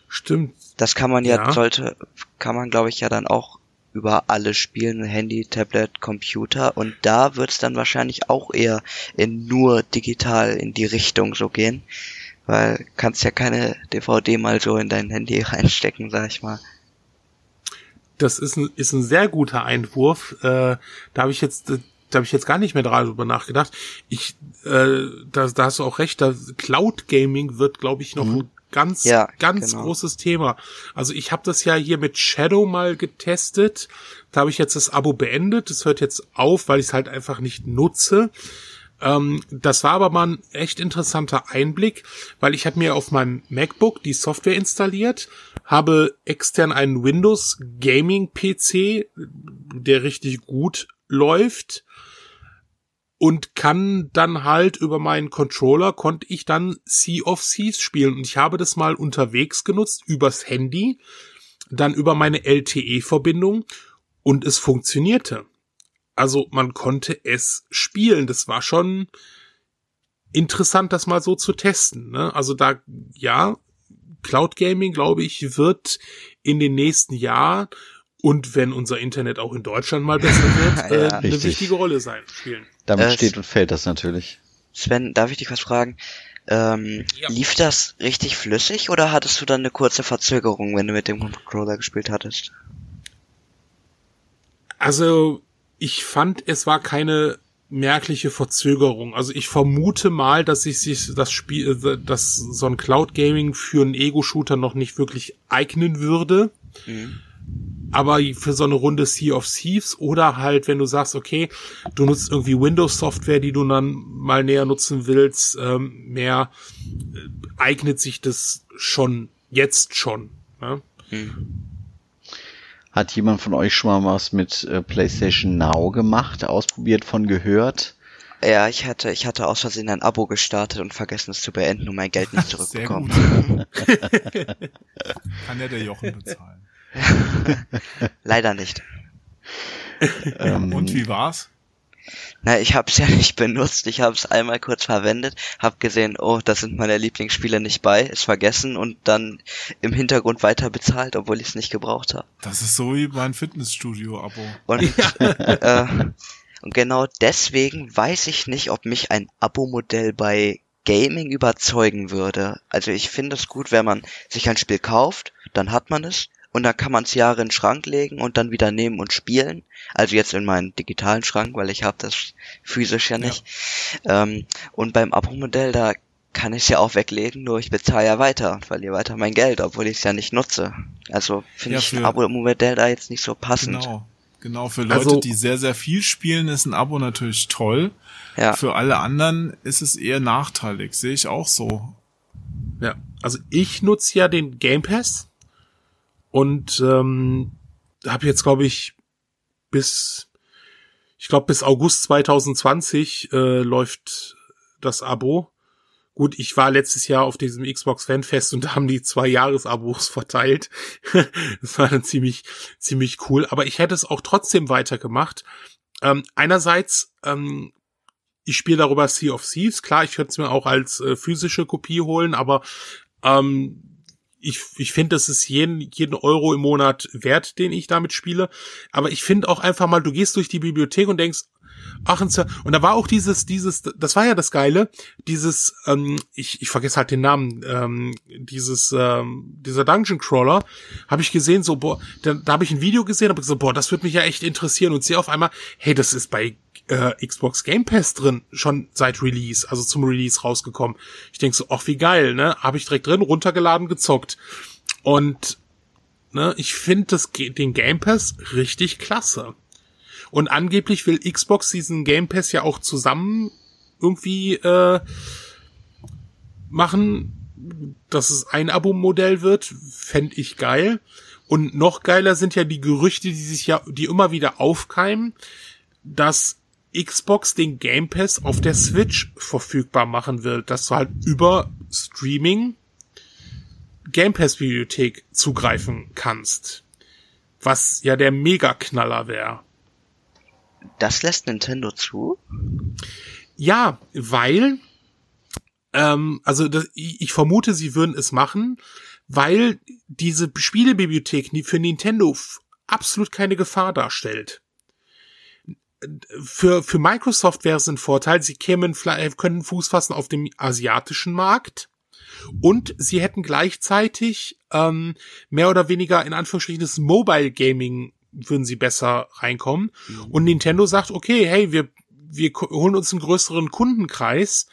Speaker 1: Stimmt.
Speaker 5: Das kann man ja, ja. sollte, kann man glaube ich ja dann auch über alle spielen, Handy, Tablet, Computer und da wird es dann wahrscheinlich auch eher in nur digital in die Richtung so gehen, weil kannst ja keine DVD mal so in dein Handy [LAUGHS] reinstecken, sag ich mal.
Speaker 1: Das ist ein, ist ein sehr guter Einwurf. Äh, da habe ich jetzt da habe ich jetzt gar nicht mehr darüber nachgedacht. Ich, äh, da, da hast du auch recht, da Cloud Gaming wird, glaube ich, noch mhm. ein ganz, ja, ganz genau. großes Thema. Also ich habe das ja hier mit Shadow mal getestet. Da habe ich jetzt das Abo beendet. Das hört jetzt auf, weil ich es halt einfach nicht nutze. Ähm, das war aber mal ein echt interessanter Einblick, weil ich habe mir auf meinem MacBook die Software installiert, habe extern einen Windows Gaming PC, der richtig gut läuft und kann dann halt über meinen Controller konnte ich dann Sea of Thieves spielen und ich habe das mal unterwegs genutzt übers Handy, dann über meine LTE-Verbindung und es funktionierte. Also man konnte es spielen. Das war schon interessant, das mal so zu testen. Ne? Also da, ja, Cloud Gaming, glaube ich, wird in den nächsten Jahren und wenn unser Internet auch in Deutschland mal besser [LAUGHS] wird, ja, äh, eine wichtige Rolle sein, spielen.
Speaker 2: Damit äh, steht und fällt das natürlich.
Speaker 5: Sven, darf ich dich was fragen? Ähm, ja. Lief das richtig flüssig oder hattest du dann eine kurze Verzögerung, wenn du mit dem Controller gespielt hattest?
Speaker 1: Also, ich fand, es war keine merkliche Verzögerung. Also ich vermute mal, dass sich sich das Spiel, äh, dass so ein Cloud Gaming für einen Ego-Shooter noch nicht wirklich eignen würde. Mhm. Aber für so eine Runde Sea of Thieves oder halt, wenn du sagst, okay, du nutzt irgendwie Windows-Software, die du dann mal näher nutzen willst, ähm, mehr äh, eignet sich das schon jetzt schon. Ne? Mhm.
Speaker 2: Hat jemand von euch schon mal was mit äh, PlayStation Now gemacht, ausprobiert, von gehört?
Speaker 5: Ja, ich hatte, ich hatte aus Versehen ein Abo gestartet und vergessen es zu beenden und mein Geld nicht [LAUGHS] zurückbekommen. [LAUGHS]
Speaker 3: Kann ja der Jochen bezahlen. [LAUGHS]
Speaker 5: Leider nicht.
Speaker 3: Ähm, und wie war's?
Speaker 5: Na, ich hab's [LAUGHS] ja nicht benutzt. Ich hab's einmal kurz verwendet, hab gesehen, oh, da sind meine Lieblingsspiele nicht bei, ist vergessen und dann im Hintergrund weiter bezahlt, obwohl ich es nicht gebraucht habe.
Speaker 3: Das ist so wie mein Fitnessstudio-Abo.
Speaker 5: Und, [LAUGHS] äh, und genau deswegen weiß ich nicht, ob mich ein Abo-Modell bei Gaming überzeugen würde. Also ich finde es gut, wenn man sich ein Spiel kauft, dann hat man es und dann kann man es Jahre in den Schrank legen und dann wieder nehmen und spielen. Also jetzt in meinen digitalen Schrank, weil ich habe das physisch ja nicht. Ja. Ähm, und beim Abo-Modell, da kann ich es ja auch weglegen, nur ich bezahle ja weiter und verliere weiter mein Geld, obwohl ich es ja nicht nutze. Also finde ja, ich ein Abo-Modell da jetzt nicht so passend.
Speaker 3: Genau. Genau, für Leute, also, die sehr, sehr viel spielen, ist ein Abo natürlich toll. Ja. Für alle anderen ist es eher nachteilig, sehe ich auch so.
Speaker 1: Ja, also ich nutze ja den Game Pass und ähm, habe jetzt, glaube ich, bis, ich glaube, bis August 2020 äh, läuft das Abo. Gut, ich war letztes Jahr auf diesem Xbox Fanfest und [LAUGHS] da haben die zwei Jahresabos verteilt. [LAUGHS] das war dann ziemlich, ziemlich cool. Aber ich hätte es auch trotzdem weitergemacht. Ähm, einerseits, ähm, ich spiele darüber Sea of Thieves. Klar, ich könnte es mir auch als äh, physische Kopie holen, aber ähm, ich, ich finde, das ist jeden, jeden Euro im Monat wert, den ich damit spiele. Aber ich finde auch einfach mal, du gehst durch die Bibliothek und denkst, ach, und da war auch dieses, dieses, das war ja das Geile, dieses, ähm, ich, ich vergesse halt den Namen, ähm, dieses, ähm, dieser Dungeon Crawler, habe ich gesehen, so, boah, da, da habe ich ein Video gesehen, habe gesagt, boah, das würde mich ja echt interessieren und sehe auf einmal, hey, das ist bei äh, Xbox Game Pass drin, schon seit Release, also zum Release rausgekommen. Ich denk so, ach wie geil, ne? Habe ich direkt drin, runtergeladen, gezockt. Und ne, ich finde den Game Pass richtig klasse. Und angeblich will Xbox diesen Game Pass ja auch zusammen irgendwie äh, machen, dass es ein Abo-Modell wird, fände ich geil. Und noch geiler sind ja die Gerüchte, die sich ja, die immer wieder aufkeimen, dass Xbox den Game Pass auf der Switch verfügbar machen will, dass du halt über Streaming Game Pass Bibliothek zugreifen kannst. Was ja der Mega-Knaller wäre.
Speaker 5: Das lässt Nintendo zu?
Speaker 1: Ja, weil, ähm, also das, ich vermute, sie würden es machen, weil diese Spielebibliothek für Nintendo absolut keine Gefahr darstellt für, für Microsoft wäre es ein Vorteil, sie kämen, äh, können Fuß fassen auf dem asiatischen Markt und sie hätten gleichzeitig ähm, mehr oder weniger in Anführungsstrichen das Mobile Gaming würden sie besser reinkommen. Mhm. Und Nintendo sagt, okay, hey, wir, wir holen uns einen größeren Kundenkreis,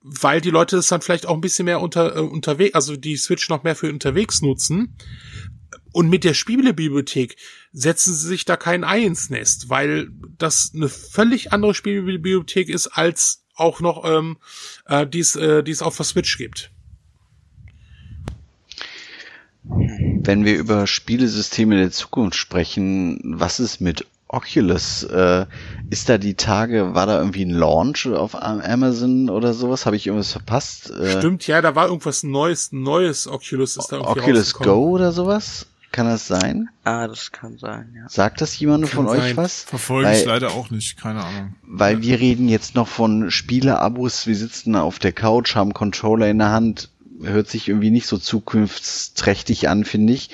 Speaker 1: weil die Leute es dann vielleicht auch ein bisschen mehr unter, äh, unterwegs, also die Switch noch mehr für unterwegs nutzen. Und mit der Spielebibliothek setzen sie sich da kein Ei ins Nest, weil das eine völlig andere Spielebibliothek ist, als auch noch ähm, äh, die es äh, die es auf der Switch gibt.
Speaker 2: Wenn wir über Spielesysteme der Zukunft sprechen, was ist mit Oculus? Äh, ist da die Tage, war da irgendwie ein Launch auf Amazon oder sowas? Habe ich irgendwas verpasst?
Speaker 1: Äh, Stimmt, ja, da war irgendwas Neues, neues Oculus ist da irgendwie
Speaker 2: Oculus Go oder sowas? Kann das sein?
Speaker 5: Ah, das kann sein, ja.
Speaker 2: Sagt das jemand von sein. euch was?
Speaker 3: Verfolge weil, ich leider auch nicht, keine Ahnung.
Speaker 2: Weil wir reden jetzt noch von Spieleabos, wir sitzen auf der Couch, haben Controller in der Hand, hört sich irgendwie nicht so zukunftsträchtig an, finde ich.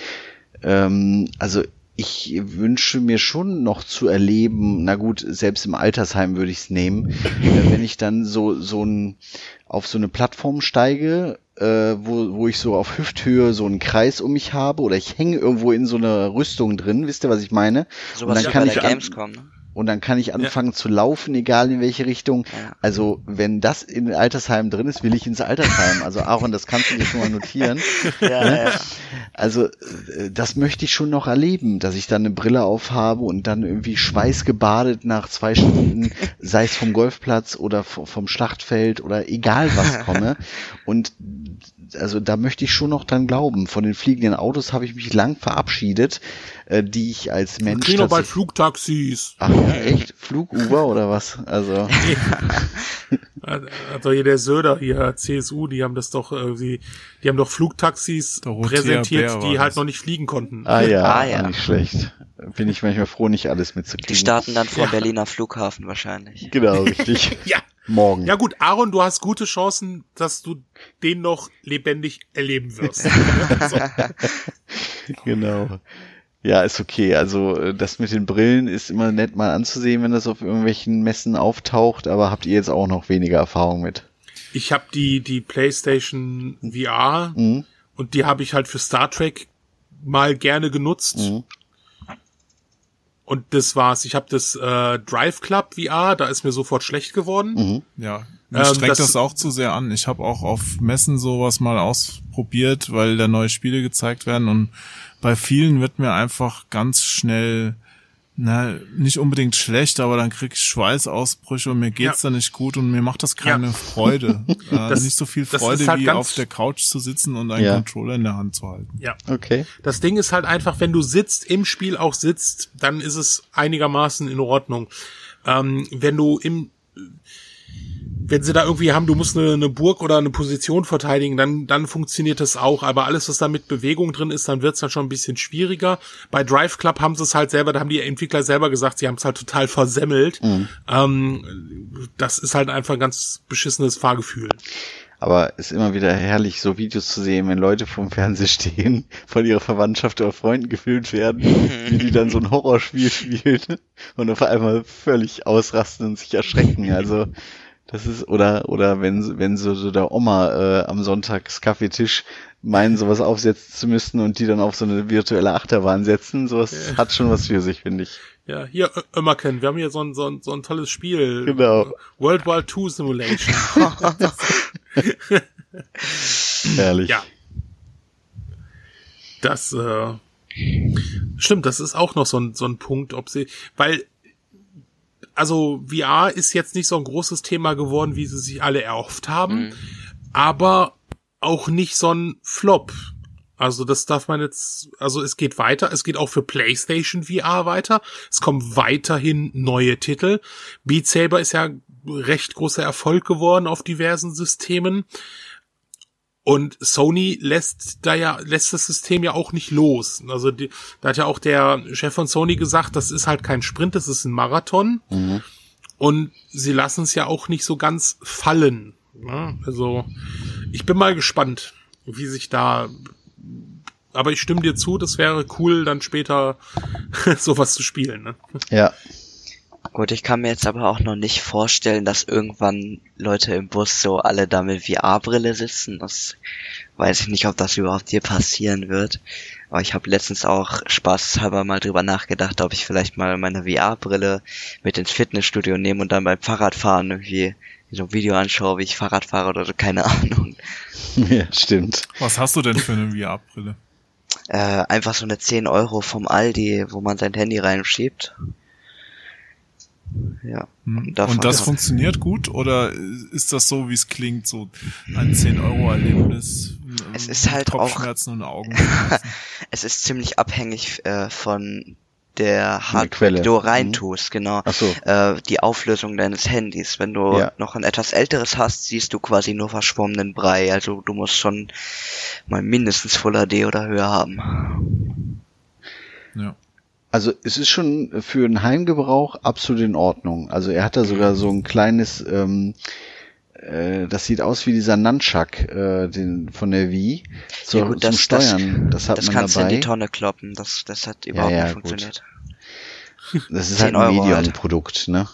Speaker 2: Ähm, also ich wünsche mir schon noch zu erleben, na gut, selbst im Altersheim würde ich es nehmen, [LAUGHS] äh, wenn ich dann so, so ein, auf so eine Plattform steige, äh, wo, wo ich so auf Hüfthöhe so einen Kreis um mich habe oder ich hänge irgendwo in so einer Rüstung drin, wisst ihr, was ich meine?
Speaker 5: So was Und dann kann ich Gamescom, ne?
Speaker 2: Und dann kann ich anfangen ja. zu laufen, egal in welche Richtung. Also wenn das in Altersheim drin ist, will ich ins Altersheim. Also Aaron, das kannst du dir schon mal notieren. [LAUGHS] ja, ne? ja. Also äh, das möchte ich schon noch erleben, dass ich dann eine Brille aufhabe und dann irgendwie schweißgebadet nach zwei Stunden, [LAUGHS] sei es vom Golfplatz oder vom Schlachtfeld oder egal was komme. [LAUGHS] Und also da möchte ich schon noch dran glauben. Von den fliegenden Autos habe ich mich lang verabschiedet, äh, die ich als Mensch.
Speaker 1: Ich noch bald Flugtaxis.
Speaker 2: Ach ja, echt? Flug-Uber oder was? Also. [LAUGHS]
Speaker 1: also hier der Söder, hier CSU, die haben das doch irgendwie, die haben doch Flugtaxis präsentiert, die halt noch nicht fliegen konnten.
Speaker 2: Ah ja, ah, ja. nicht schlecht. Bin ich manchmal froh, nicht alles mitzukriegen.
Speaker 5: Die starten dann vor ja. Berliner Flughafen wahrscheinlich.
Speaker 2: Genau, richtig. [LAUGHS]
Speaker 1: ja.
Speaker 2: Morgen.
Speaker 1: Ja gut, Aaron, du hast gute Chancen, dass du den noch lebendig erleben wirst. [LAUGHS]
Speaker 2: genau. Ja, ist okay. Also äh, das mit den Brillen ist immer nett mal anzusehen, wenn das auf irgendwelchen Messen auftaucht, aber habt ihr jetzt auch noch weniger Erfahrung mit?
Speaker 1: Ich habe die die PlayStation VR mhm. und die habe ich halt für Star Trek mal gerne genutzt. Mhm. Und das war's. Ich habe das äh, Drive Club VR, da ist mir sofort schlecht geworden.
Speaker 3: Mhm. Ja, mir ähm, strengt das, das, auch zu sehr an. Ich habe auch auf Messen sowas mal ausprobiert, weil da neue Spiele gezeigt werden und bei vielen wird mir einfach ganz schnell na, nicht unbedingt schlecht, aber dann krieg ich Schweißausbrüche und mir geht's ja. dann nicht gut und mir macht das keine ja. Freude. [LAUGHS] äh, das, nicht so viel Freude halt wie auf der Couch zu sitzen und einen ja. Controller in der Hand zu halten.
Speaker 1: Ja. Okay. Das Ding ist halt einfach, wenn du sitzt, im Spiel auch sitzt, dann ist es einigermaßen in Ordnung. Ähm, wenn du im wenn sie da irgendwie haben, du musst eine, eine Burg oder eine Position verteidigen, dann, dann funktioniert das auch. Aber alles, was da mit Bewegung drin ist, dann wird's dann schon ein bisschen schwieriger. Bei Drive Club haben sie es halt selber, da haben die Entwickler selber gesagt, sie haben es halt total versemmelt. Mhm. Ähm, das ist halt einfach ein ganz beschissenes Fahrgefühl.
Speaker 2: Aber ist immer wieder herrlich, so Videos zu sehen, wenn Leute vorm Fernseher stehen, [LAUGHS] von ihrer Verwandtschaft oder Freunden gefilmt werden, wie die dann so ein Horrorspiel [LAUGHS] spielen und auf einmal völlig ausrasten und sich erschrecken. Also das ist, oder, oder wenn, wenn so, so der Oma äh, am Sonntagskaffeetisch meinen, sowas aufsetzen zu müssen und die dann auf so eine virtuelle Achterbahn setzen, sowas ja. hat schon was für sich, finde ich.
Speaker 1: Ja, hier, Ömmerken, wir haben hier so ein, so ein, so ein tolles Spiel.
Speaker 2: Genau.
Speaker 1: World War II Simulation. [LAUGHS]
Speaker 2: Herrlich.
Speaker 1: Ja. Das, äh, stimmt, das ist auch noch so ein, so ein Punkt, ob sie, weil also VR ist jetzt nicht so ein großes Thema geworden, wie sie sich alle erhofft haben, mhm. aber auch nicht so ein Flop. Also das darf man jetzt, also es geht weiter, es geht auch für PlayStation VR weiter. Es kommen weiterhin neue Titel. Beat Saber ist ja recht großer Erfolg geworden auf diversen Systemen. Und Sony lässt da ja, lässt das System ja auch nicht los. Also die, da hat ja auch der Chef von Sony gesagt, das ist halt kein Sprint, das ist ein Marathon. Mhm. Und sie lassen es ja auch nicht so ganz fallen. Ja, also ich bin mal gespannt, wie sich da. Aber ich stimme dir zu, das wäre cool, dann später [LAUGHS] sowas zu spielen. Ne?
Speaker 2: Ja,
Speaker 5: Gut, ich kann mir jetzt aber auch noch nicht vorstellen, dass irgendwann Leute im Bus so alle da mit VR-Brille sitzen. Das weiß ich nicht, ob das überhaupt hier passieren wird. Aber ich habe letztens auch spaßhalber mal drüber nachgedacht, ob ich vielleicht mal meine VR-Brille mit ins Fitnessstudio nehme und dann beim Fahrradfahren irgendwie so ein Video anschaue, wie ich Fahrrad fahre oder so, keine Ahnung. [LAUGHS]
Speaker 2: Ja, stimmt.
Speaker 3: Was hast du denn für eine VR-Brille?
Speaker 5: Äh, einfach so eine 10 Euro vom Aldi, wo man sein Handy reinschiebt. Ja.
Speaker 3: Hm. Und, und das funktioniert gut oder ist das so, wie es klingt, so ein 10-Euro-Erlebnis?
Speaker 5: Es ist halt
Speaker 3: Kopfschmerzen auch. und Augen. [LAUGHS]
Speaker 5: es ist ziemlich abhängig äh, von der Hardware, die du reintust, mhm. genau.
Speaker 2: Ach so.
Speaker 5: Äh, die Auflösung deines Handys. Wenn du ja. noch ein etwas älteres hast, siehst du quasi nur verschwommenen Brei. Also du musst schon mal mindestens Full HD oder höher haben.
Speaker 2: Also es ist schon für einen Heimgebrauch absolut in Ordnung. Also er hat da sogar so ein kleines, ähm, äh, das sieht aus wie dieser Nunchuck äh, den, von der Wii
Speaker 5: zu, ja, gut, das, zum Steuern. Das, das hat das man kannst dabei. du in die Tonne kloppen. Das, das hat überhaupt ja, ja, nicht funktioniert.
Speaker 2: Gut. Das ist halt ein Medium-Produkt, ne?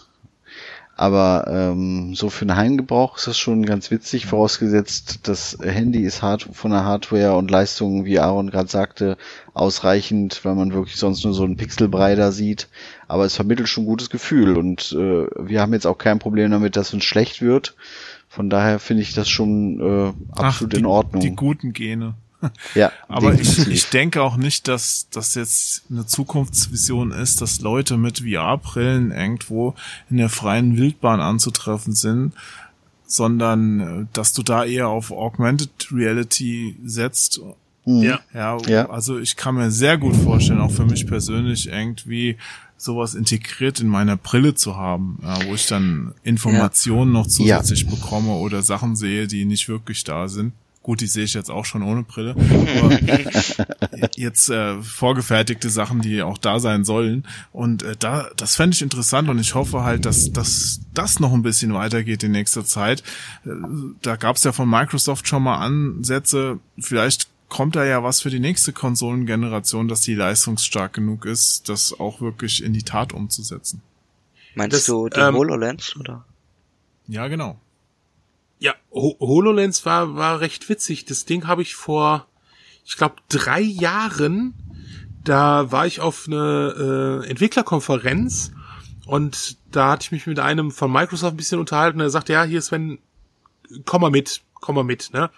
Speaker 2: Aber ähm, so für einen Heimgebrauch ist das schon ganz witzig, vorausgesetzt, das Handy ist hart von der Hardware und Leistung, wie Aaron gerade sagte, ausreichend, weil man wirklich sonst nur so einen Pixelbrei da sieht. aber es vermittelt schon ein gutes Gefühl und äh, wir haben jetzt auch kein Problem damit, dass uns schlecht wird. Von daher finde ich das schon äh, absolut
Speaker 3: Ach, die,
Speaker 2: in Ordnung.
Speaker 3: Die guten Gene.
Speaker 2: Ja, [LAUGHS]
Speaker 3: Aber ich,
Speaker 2: definitiv.
Speaker 3: ich denke auch nicht, dass das jetzt eine Zukunftsvision ist, dass Leute mit VR-Brillen irgendwo in der freien Wildbahn anzutreffen sind, sondern äh, dass du da eher auf Augmented Reality setzt.
Speaker 2: Mhm.
Speaker 1: Ja.
Speaker 3: Ja,
Speaker 2: Ja.
Speaker 3: also ich kann mir sehr gut vorstellen, auch für mich persönlich irgendwie sowas integriert in meiner Brille zu haben, ja, wo ich dann Informationen noch zusätzlich bekomme oder Sachen sehe, die nicht wirklich da sind. Gut, die sehe ich jetzt auch schon ohne Brille. [LAUGHS] Aber jetzt äh, vorgefertigte Sachen, die auch da sein sollen. Und äh, da, das fände ich interessant und ich hoffe halt, dass, dass das noch ein bisschen weitergeht in nächster Zeit. Äh, da gab es ja von Microsoft schon mal Ansätze. Vielleicht kommt da ja was für die nächste Konsolengeneration, dass die leistungsstark genug ist, das auch wirklich in die Tat umzusetzen.
Speaker 5: Meinst
Speaker 1: Das,
Speaker 5: du die
Speaker 1: ähm,
Speaker 5: HoloLens, oder?
Speaker 3: Ja, genau.
Speaker 1: Ja, Ho HoloLens war, war recht witzig. Das Ding habe ich vor, ich glaube, drei Jahren, da war ich auf eine äh, Entwicklerkonferenz und da hatte ich mich mit einem von Microsoft ein bisschen unterhalten. Er sagte, ja, hier Sven, komm mal mit, komm mal mit, ne?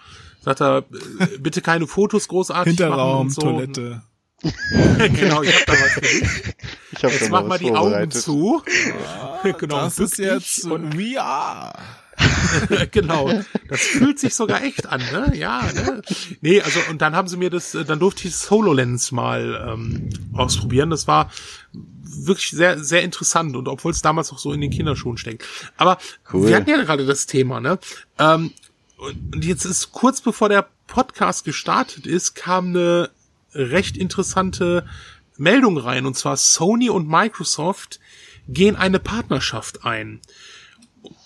Speaker 1: Sagt er, äh, bitte keine Fotos großartig
Speaker 3: Hinterraum,
Speaker 1: machen und so.
Speaker 3: Toilette. [LAUGHS]
Speaker 1: genau, ich hab da was für dich.
Speaker 2: ich hab
Speaker 1: Jetzt mach mal die Augen zu. [LAUGHS] genau,
Speaker 3: das ist jetzt
Speaker 1: und
Speaker 3: VR. [LAUGHS]
Speaker 1: genau. Das fühlt sich sogar echt an, ne? Ja, ne? Nee, also und dann haben sie mir das, äh, dann durfte ich das HoloLens mal ähm, ausprobieren. Das war wirklich sehr, sehr interessant und obwohl es damals noch so in den Kinderschuhen steckt. Aber
Speaker 2: Cool.
Speaker 1: wir hatten ja gerade das Thema, ne? Ähm, und und jetzt ist kurz bevor der Podcast gestartet ist, kam eine recht interessante Meldung rein und zwar Sony und Microsoft gehen eine Partnerschaft ein.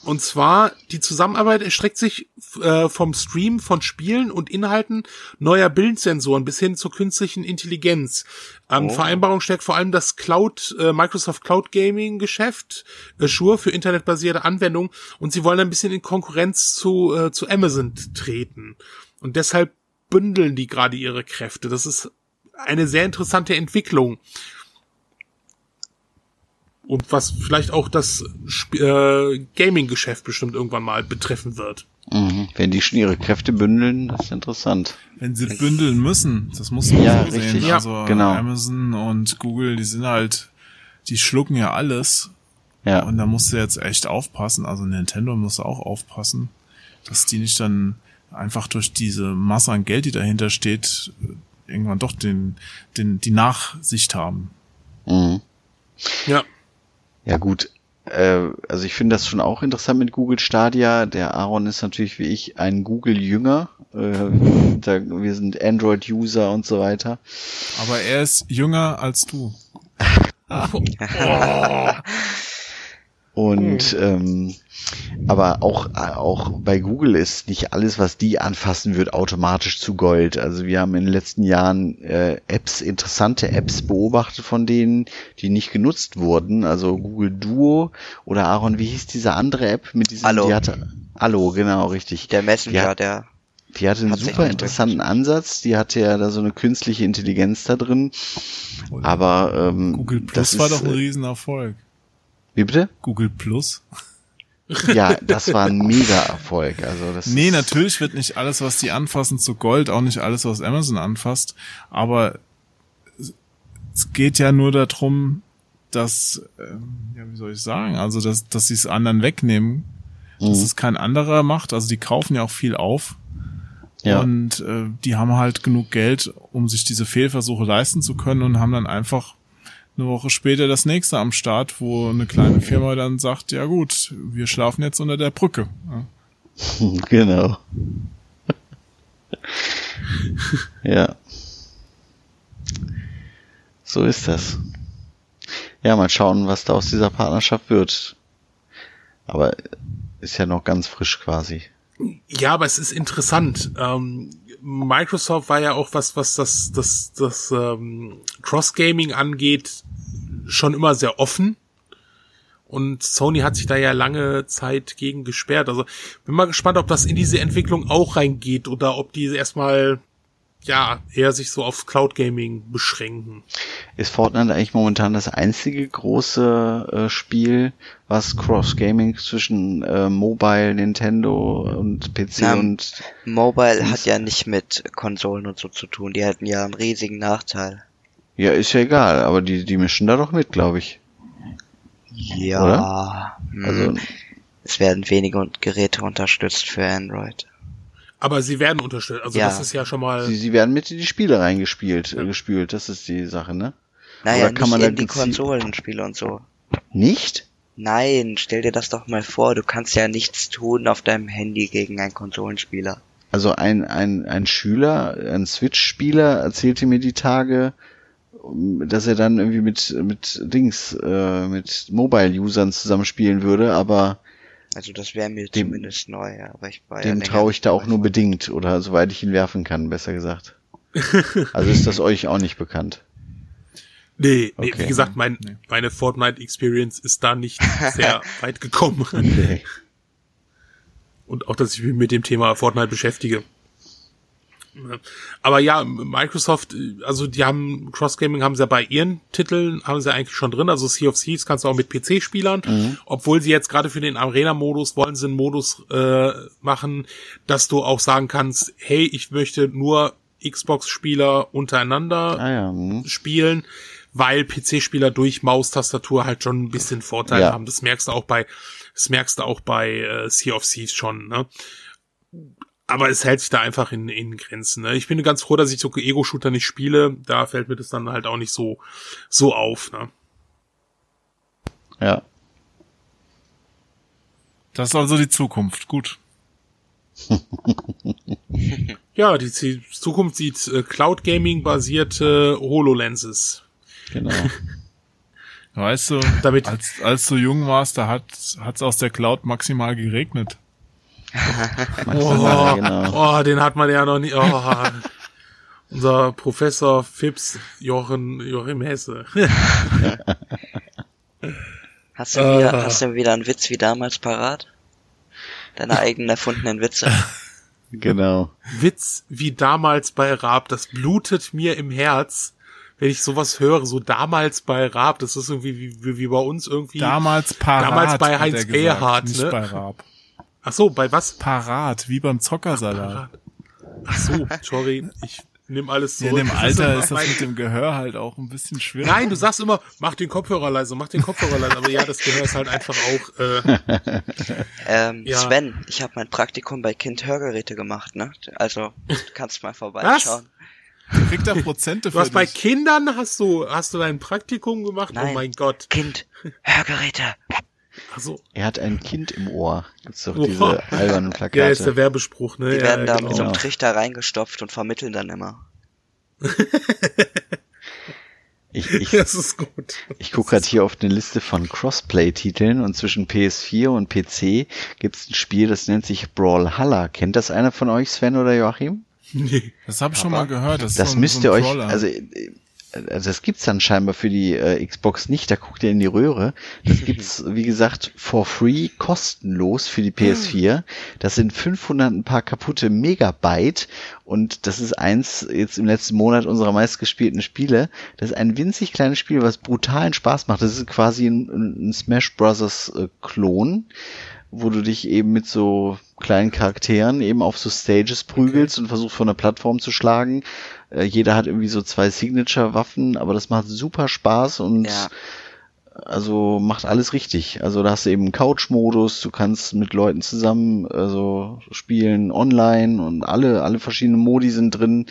Speaker 1: Und zwar, die Zusammenarbeit erstreckt sich äh, vom Stream von Spielen und Inhalten neuer Bildsensoren bis hin zur künstlichen Intelligenz. Ähm, Vereinbarung stärkt vor allem das Cloud, äh, Microsoft Cloud Gaming Geschäft, Azure für internetbasierte Anwendungen und sie wollen ein bisschen in Konkurrenz zu, äh, zu Amazon treten. Und deshalb bündeln die gerade ihre Kräfte. Das ist eine sehr interessante Entwicklung. Und was vielleicht auch das Sp äh, Gaming-Geschäft bestimmt irgendwann mal betreffen wird.
Speaker 2: Mhm. Wenn die schon ihre Kräfte bündeln, das ist interessant.
Speaker 3: Wenn sie bündeln müssen, das muss man
Speaker 2: Ja,
Speaker 3: so sehen.
Speaker 2: richtig.
Speaker 1: Ja,
Speaker 3: also
Speaker 2: genau.
Speaker 3: Amazon und Google, die sind halt, die schlucken ja alles.
Speaker 2: Ja.
Speaker 3: Und da musst du jetzt echt aufpassen. Also Nintendo muss auch aufpassen, dass die nicht dann einfach durch diese Masse an Geld, die dahinter steht, irgendwann doch den, den, die Nachsicht haben.
Speaker 2: Mhm.
Speaker 1: Ja.
Speaker 2: Ja gut, äh, also ich finde das schon auch interessant mit Google Stadia. Der Aaron ist natürlich wie ich ein Google-Jünger. Äh, wir sind Android-User und so weiter.
Speaker 3: Aber er ist jünger als du. [LAUGHS] [LAUGHS]
Speaker 2: Und ähm, aber auch auch bei Google ist nicht alles, was die anfassen, wird automatisch zu Gold. Also wir haben in den letzten Jahren äh, Apps, interessante Apps beobachtet von denen, die nicht genutzt wurden. Also Google Duo oder Aaron, wie hieß diese andere App mit diesem?
Speaker 5: Allo.
Speaker 2: Die hatte, Allo, genau richtig.
Speaker 5: Der Messenger,
Speaker 2: Ja.
Speaker 5: der
Speaker 2: Die hatte einen
Speaker 5: Hat
Speaker 2: super interessanten Ansatz. Die hatte ja da so eine künstliche Intelligenz da drin. Aber ähm,
Speaker 3: Google
Speaker 2: das
Speaker 3: Plus war
Speaker 2: ist,
Speaker 3: doch ein
Speaker 2: äh,
Speaker 3: Riesenerfolg.
Speaker 2: Wie bitte?
Speaker 3: Google Plus?
Speaker 2: Ja, das war ein Mega-Erfolg. Also das
Speaker 3: Nee, natürlich wird nicht alles, was die anfassen, zu Gold, auch nicht alles, was Amazon anfasst. Aber es- geht ja nur darum, dass, ähm, ja, wie soll ich sagen, also dass, dass sie es anderen wegnehmen, dass
Speaker 2: Mhm.
Speaker 3: es kein anderer macht. Also die kaufen ja auch viel auf.
Speaker 2: Ja.
Speaker 3: Und äh, die haben halt genug Geld, um sich diese Fehlversuche leisten zu können und haben dann einfach eine Woche später das nächste am Start, wo eine kleine Firma dann sagt, ja gut, wir schlafen jetzt unter der Brücke. Ja. [LAUGHS]
Speaker 2: Genau. ja. So ist das. Ja, mal schauen, was da aus dieser Partnerschaft wird. Aber ist ja noch ganz frisch quasi.
Speaker 1: Ja, aber es ist interessant. Ähm, Microsoft war ja auch was, was das, das, das ähm, Cross-Gaming angeht, schon immer sehr offen. Und Sony hat sich da ja lange Zeit gegen gesperrt. Also bin mal gespannt, ob das in diese Entwicklung auch reingeht oder ob die erstmal ja, eher sich so auf Cloud Gaming beschränken.
Speaker 2: Ist Fortnite eigentlich momentan das einzige große äh, Spiel, was Cross-Gaming zwischen äh, Mobile, Nintendo und PC
Speaker 5: Na,
Speaker 2: und
Speaker 5: Mobile hat ja nicht mit Konsolen und so zu tun. Die hätten ja einen riesigen Nachteil.
Speaker 2: Ja, ist ja egal, aber die, die mischen da doch mit, glaube ich.
Speaker 5: Ja.
Speaker 2: Oder?
Speaker 5: hm,
Speaker 2: Also
Speaker 5: es werden wenige Geräte unterstützt für Android.
Speaker 1: Aber sie werden unterstützt. Also
Speaker 5: Ja.
Speaker 1: das ist ja schon mal.
Speaker 2: sie, sie werden mit in die Spiele reingespielt, äh, gespült, das ist die Sache, ne?
Speaker 5: Naja,
Speaker 2: Oder kann
Speaker 5: nicht
Speaker 2: man
Speaker 5: in die Konsolenspiele und so.
Speaker 2: Nicht?
Speaker 5: Nein, stell dir das doch mal vor, du kannst ja nichts tun auf deinem Handy gegen einen Konsolenspieler.
Speaker 2: Also ein, ein, ein Schüler, ein Switch-Spieler erzählte mir die Tage, dass er dann irgendwie mit, mit Dings, äh, mit Mobile-Usern zusammenspielen würde, aber
Speaker 5: Also das wäre mir
Speaker 2: Dem-
Speaker 5: zumindest neu, ja, aber ich war ja
Speaker 2: dem
Speaker 5: länger
Speaker 2: traue ich da auch nur bedingt oder soweit ich ihn werfen kann, besser gesagt. [LAUGHS] Also ist das euch auch nicht bekannt.
Speaker 1: Nee, nee
Speaker 2: Okay.
Speaker 1: wie gesagt, mein,
Speaker 3: Nee.
Speaker 1: meine Fortnite-Experience ist da nicht sehr [LAUGHS] weit gekommen.
Speaker 2: Nee.
Speaker 1: Und auch, dass ich mich mit dem Thema Fortnite beschäftige. Aber ja, Microsoft, äh, also die haben Cross-Gaming haben sie ja bei ihren Titeln, haben sie eigentlich schon drin. Also Sea of Thieves kannst du auch mit PC-Spielern. Obwohl sie jetzt gerade für den Arena-Modus wollen sie einen Modus äh, machen, dass du auch sagen kannst, hey, ich möchte nur Xbox-Spieler untereinander
Speaker 2: Ah ja, hm.
Speaker 1: spielen, weil PC-Spieler durch Maustastatur halt schon ein bisschen Vorteile
Speaker 2: Ja.
Speaker 1: haben. Das merkst du auch bei, das merkst du auch bei äh, Sea of Thieves schon, ne? Aber es hält sich da einfach in, in Grenzen. Ne? Ich bin ganz froh, dass ich so Ego-Shooter nicht spiele. Da fällt mir das dann halt auch nicht so, so auf. Ne?
Speaker 2: ja.
Speaker 3: Das ist also die Zukunft. Gut. [LAUGHS]
Speaker 1: Ja, die Z- Zukunft sieht äh, Cloud Gaming basierte HoloLenses.
Speaker 2: Genau.
Speaker 3: Weißt du,
Speaker 1: Damit-
Speaker 3: als, als du jung warst, da hat hat's aus der Cloud maximal geregnet. [LAUGHS]
Speaker 1: Oh,
Speaker 2: genau.
Speaker 1: oh, den hat man ja noch nie. Oh, unser Professor Fips Jochen, Joachim Hesse. [LAUGHS]
Speaker 5: Hast du, wieder,
Speaker 1: Ah.
Speaker 5: hast du wieder einen Witz wie damals parat? Deine eigenen erfundenen Witze. [LAUGHS]
Speaker 2: Genau.
Speaker 1: Witz wie damals bei Raab, das blutet mir im Herz, wenn ich sowas höre, so damals bei Raab, das ist irgendwie wie, wie, wie bei uns irgendwie.
Speaker 3: Damals parat.
Speaker 1: Damals bei Heinz
Speaker 3: er gesagt,
Speaker 1: Erhardt,
Speaker 3: nicht
Speaker 1: ne?
Speaker 3: bei Raab.
Speaker 1: Ach so, bei was?
Speaker 3: Parat, wie beim Zockersalat.
Speaker 1: Ach so, sorry, ich nehme alles
Speaker 3: Ja,
Speaker 1: zurück.
Speaker 3: in dem Alter [LAUGHS] ist das mit dem Gehör halt auch ein bisschen schwierig.
Speaker 1: Nein, du sagst immer, mach den Kopfhörer leise, mach den Kopfhörer leise. Aber ja, das Gehör ist halt einfach auch. Äh, [LAUGHS]
Speaker 5: Ähm,
Speaker 1: Ja.
Speaker 5: Sven, ich habe mein Praktikum bei Kind Hörgeräte gemacht, ne? Also, du kannst mal vorbeischauen.
Speaker 3: Kriegt er Prozente
Speaker 1: du
Speaker 3: für
Speaker 1: hast bei. Kindern hast du hast du dein Praktikum gemacht? Oh
Speaker 5: Nein.
Speaker 1: mein Gott.
Speaker 5: Kind Hörgeräte.
Speaker 1: Ach so.
Speaker 2: Er hat ein Kind im Ohr. Gibt's doch
Speaker 1: Oh.
Speaker 2: diese albernen
Speaker 1: Ja, ist der
Speaker 2: Plakate.
Speaker 1: Werbespruch, ne?
Speaker 5: Die
Speaker 1: ja,
Speaker 5: werden da
Speaker 1: genau.
Speaker 5: mit so einem. Trichter reingestopft und vermitteln dann immer. [LAUGHS]
Speaker 2: Ich, ich,
Speaker 1: Das ist gut.
Speaker 2: ich gucke gerade hier auf eine Liste von Crossplay-Titeln und zwischen PS4 und PC gibt's ein Spiel, das nennt sich Brawlhalla. Kennt das einer von euch, Sven oder Joachim?
Speaker 1: Nee.
Speaker 3: Das habe ich schon mal gehört. Das, ist
Speaker 2: Das
Speaker 3: so ein,
Speaker 2: müsst
Speaker 3: so
Speaker 2: ihr euch, also, also das gibt's dann scheinbar für die äh, Xbox nicht, da guckt ihr in die Röhre. Das [LAUGHS] gibt's, wie gesagt, for free, kostenlos für die PS4. Das sind 500 ein paar kaputte Megabyte und das ist eins jetzt im letzten Monat unserer meistgespielten Spiele. Das ist ein winzig kleines Spiel, was brutalen Spaß macht. Das ist quasi ein, ein Smash Brothers äh, Klon wo du dich eben mit so kleinen Charakteren eben auf so Stages prügelst und versuchst von der Plattform zu schlagen. Äh, jeder hat irgendwie so zwei Signature-Waffen, aber das macht super Spaß und
Speaker 5: Ja.
Speaker 2: also macht alles richtig. Also da hast du eben Couch-Modus, du kannst mit Leuten zusammen also spielen online und alle, alle verschiedenen Modi sind drin.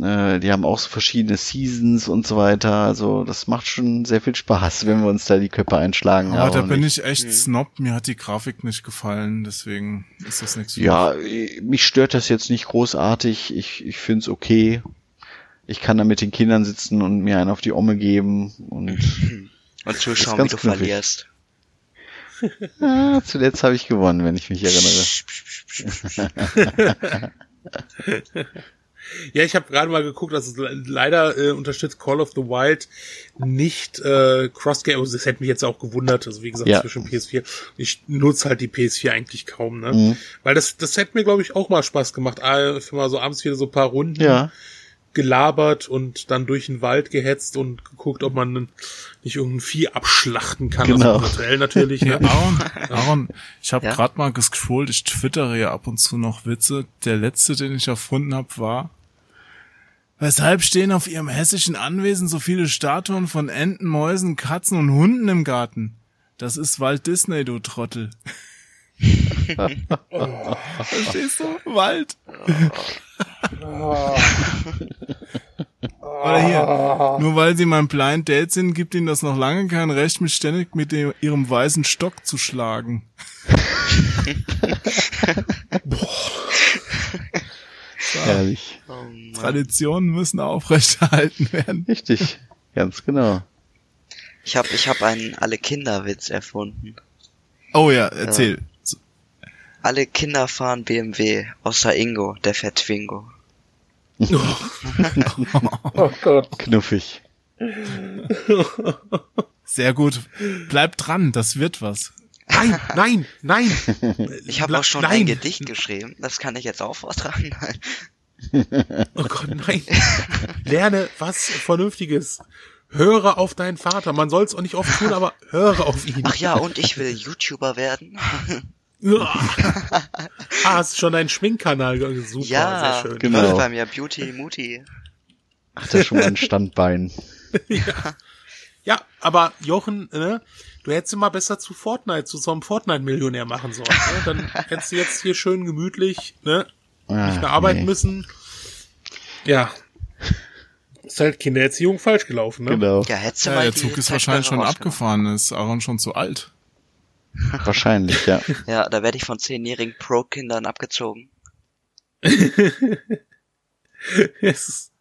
Speaker 2: Äh, die haben auch so verschiedene Seasons und so weiter. Also das macht schon sehr viel Spaß, wenn wir uns da die Köpfe einschlagen.
Speaker 3: Aber da bin ich echt Snob. Mir hat die Grafik nicht gefallen, deswegen ist das nichts
Speaker 2: Ja, äh, mich stört das jetzt nicht großartig. Ich, ich find's okay. Ich kann da mit den Kindern sitzen und mir einen auf die Omme geben. Und
Speaker 5: Und zuschauen, wie
Speaker 2: ganz
Speaker 5: du
Speaker 2: knuffig.
Speaker 5: verlierst. [LAUGHS]
Speaker 2: ah, zuletzt habe ich gewonnen, wenn ich mich erinnere. [LAUGHS] [LAUGHS]
Speaker 1: Ja, ich habe gerade mal geguckt, dass es leider äh, unterstützt Call of the Wild nicht äh, Cross-Game. Also das hätte mich jetzt auch gewundert. Also wie gesagt,
Speaker 2: Ja.
Speaker 1: zwischen PS4. Ich nutze halt die PS4 eigentlich kaum, ne?
Speaker 2: Mhm.
Speaker 1: Weil das, das hätte mir, glaube ich, auch mal Spaß gemacht. Ah, Für mal so abends wieder so ein paar Runden
Speaker 2: Ja.
Speaker 1: Gelabert und dann durch den Wald gehetzt und geguckt, ob man nicht irgendein Vieh abschlachten kann.
Speaker 2: Genau.
Speaker 1: Also virtuell natürlich.
Speaker 3: Ja,
Speaker 1: Ne? [LAUGHS]
Speaker 3: Aaron, Aaron, ich habe
Speaker 5: Ja?
Speaker 3: gerade mal gescrollt, ich twittere ja ab und zu noch Witze. Der letzte, den ich erfunden habe, war, weshalb stehen auf ihrem hessischen Anwesen so viele Statuen von Enten, Mäusen, Katzen und Hunden im Garten? Das ist Walt Disney, du Trottel. Verstehst du? Wald. [LAUGHS] Oder hier, nur weil sie mein Blind Date sind, gibt ihnen das noch lange kein Recht, mich ständig mit dem, ihrem weißen Stock zu schlagen. [LAUGHS]
Speaker 2: Herrlich.
Speaker 5: Oh.
Speaker 3: Traditionen müssen aufrechterhalten werden.
Speaker 2: Richtig. Ganz genau.
Speaker 5: Ich habe ich hab einen alle Kinderwitz erfunden.
Speaker 3: Oh ja, erzähl.
Speaker 5: Alle Kinder fahren BMW, außer Ingo, der fährt Twingo. [LAUGHS]
Speaker 1: Oh Gott.
Speaker 2: Knuffig.
Speaker 3: Sehr gut. Bleib dran, das wird was.
Speaker 1: Nein, nein, nein.
Speaker 5: Ich habe auch schon
Speaker 1: nein.
Speaker 5: ein Gedicht geschrieben, das kann ich jetzt auch vortragen. [LAUGHS]
Speaker 1: Oh Gott, nein. Lerne was Vernünftiges. Höre auf deinen Vater. Man soll es auch nicht oft tun, aber höre auf ihn.
Speaker 5: Ach ja, und ich will YouTuber werden. [LAUGHS]
Speaker 1: ah, hast schon deinen Schminkkanal. Super,
Speaker 5: ja,
Speaker 1: sehr schön.
Speaker 2: Genau.
Speaker 5: läuft bei mir Beauty Muti.
Speaker 2: Hat er schon mal ein [LAUGHS] Standbein. [LAUGHS]
Speaker 1: Ja, aber Jochen, ne, du hättest ihn mal besser zu Fortnite, zu so einem Fortnite-Millionär machen sollen. Ne? Dann hättest du jetzt hier schön gemütlich, ne,
Speaker 2: Ah,
Speaker 1: nicht mehr arbeiten
Speaker 2: nee.
Speaker 1: müssen. Ja. Ist halt Kindererziehung falsch gelaufen, ne?
Speaker 2: Genau.
Speaker 5: Ja, hättest du
Speaker 3: Ja,
Speaker 5: mal
Speaker 3: der Zug ist wahrscheinlich schon abgefahren, ist Aaron schon zu alt.
Speaker 2: Wahrscheinlich, ja. [LAUGHS]
Speaker 5: Ja, da werde ich von zehnjährigen Pro-Kindern abgezogen. [LAUGHS]
Speaker 1: es ist,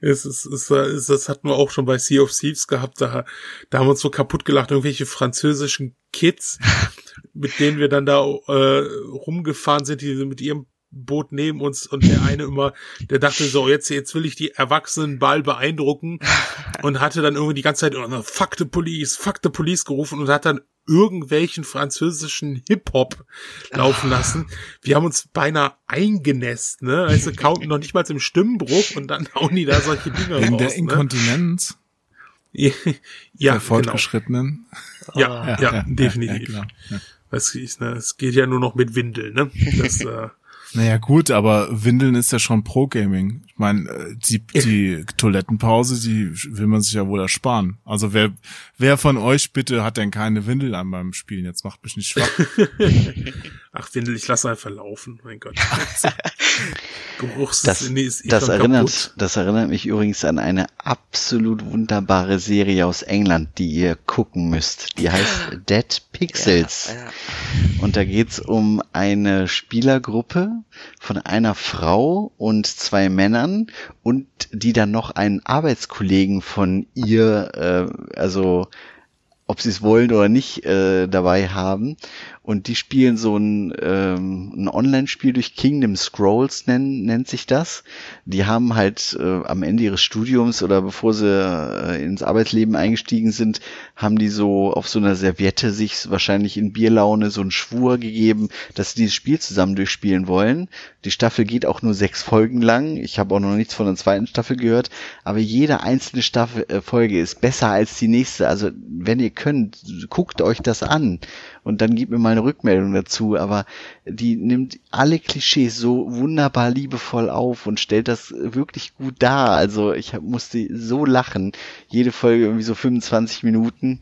Speaker 1: es ist, es war, es, das hatten wir auch schon bei Sea of Thieves gehabt, da, da haben wir uns so kaputt gelacht, irgendwelche französischen Kids, [LAUGHS] mit denen wir dann da äh, rumgefahren sind, die mit ihrem Boot neben uns und der eine immer, der dachte so, jetzt, jetzt will ich die Erwachsenen Ball beeindrucken und hatte dann irgendwie die ganze Zeit immer, fuck the police, fuck the police gerufen und hat dann irgendwelchen französischen Hip-Hop laufen lassen. Wir haben uns beinahe eingenässt, ne? Du, kaum noch nicht mal im Stimmbruch und dann hauen die da solche Dinge
Speaker 3: Wegen
Speaker 1: raus.
Speaker 3: der
Speaker 1: ne?
Speaker 3: Inkontinenz
Speaker 1: ja,
Speaker 3: der
Speaker 1: genau.
Speaker 3: Fortgeschrittenen.
Speaker 1: Ja, ja, definitiv.
Speaker 3: Ja, klar. Ja.
Speaker 1: Das ist, ne, es geht ja nur noch mit Windeln, ne? Das, äh,
Speaker 3: Naja, gut, aber Windeln ist ja schon Pro-Gaming. Ich meine, äh, die, die Toilettenpause, die will man sich ja wohl ersparen. Also wer, wer von euch bitte hat denn keine Windel an beim Spielen? Jetzt macht mich nicht schwach. [LAUGHS]
Speaker 1: ach, Windel, ich lasse einfach laufen, mein Gott. [LAUGHS] Geruchs
Speaker 2: Das,
Speaker 1: ist eh
Speaker 2: das erinnert, das erinnert mich übrigens an eine absolut wunderbare Serie aus England, die ihr gucken müsst. Die heißt [GASPS] Dead Pixels.
Speaker 5: Ja, ja.
Speaker 2: Und da geht's um eine Spielergruppe von einer Frau und zwei Männern und die dann noch einen Arbeitskollegen von ihr, äh, also ob sie es wollen oder nicht, äh, dabei haben. Und die spielen so ein, ähm, ein Online-Spiel durch Kingdom Scrolls, nenn, nennt sich das. Die haben halt äh, am Ende ihres Studiums oder bevor sie äh, ins Arbeitsleben eingestiegen sind, haben die so auf so einer Serviette sich wahrscheinlich in Bierlaune so einen Schwur gegeben, dass sie dieses Spiel zusammen durchspielen wollen. Die Staffel geht auch nur sechs Folgen lang. Ich habe auch noch nichts von der zweiten Staffel gehört, aber jede einzelne Staffel äh, Folge ist besser als die nächste. Also wenn ihr könnt, guckt euch das an und dann gebt mir mal eine Rückmeldung dazu. Aber die nimmt alle Klischees so wunderbar liebevoll auf und stellt das wirklich gut dar. Also ich hab, musste so lachen. Jede Folge irgendwie so 25 Minuten.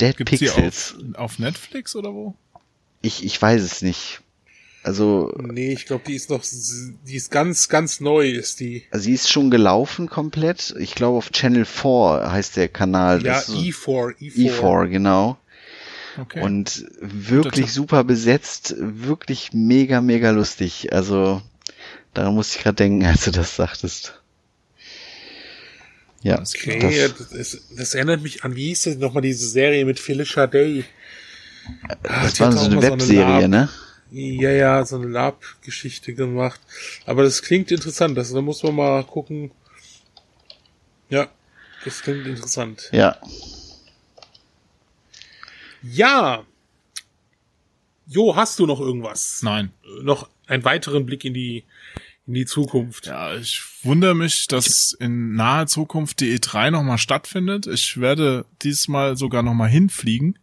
Speaker 2: Dead
Speaker 3: Gibt's
Speaker 2: Pixels.
Speaker 3: auf, auf Netflix oder wo?
Speaker 2: Ich, ich weiß es nicht. Also,
Speaker 1: Nee, ich glaube, die ist noch, die ist ganz, ganz neu, ist die.
Speaker 2: sie ist schon gelaufen komplett. Ich glaube auf Channel 4 heißt der Kanal.
Speaker 1: Ja,
Speaker 2: Das ist so-
Speaker 1: E4, E4.
Speaker 2: E4, genau.
Speaker 3: Okay.
Speaker 2: Und wirklich super besetzt, wirklich mega, mega lustig. Also, daran musste ich gerade denken, [LAUGHS] als du das sagtest. Ja.
Speaker 1: Okay,
Speaker 2: das,
Speaker 1: das, das, das erinnert mich an, wie hieß das nochmal, diese Serie mit Felicia Day? Ah,
Speaker 2: das war so eine Webserie,
Speaker 1: Lab-
Speaker 2: ne?
Speaker 1: Ja, ja, so eine Lab-Geschichte gemacht. Aber das klingt interessant. Also da muss man mal gucken. Ja, das klingt interessant.
Speaker 2: Ja.
Speaker 1: Ja. Jo, hast du noch irgendwas?
Speaker 3: Nein.
Speaker 1: Äh, Noch einen weiteren Blick in die in die Zukunft.
Speaker 3: Ja, ich wundere mich, dass in naher Zukunft die E3 nochmal stattfindet. Ich werde diesmal sogar nochmal hinfliegen.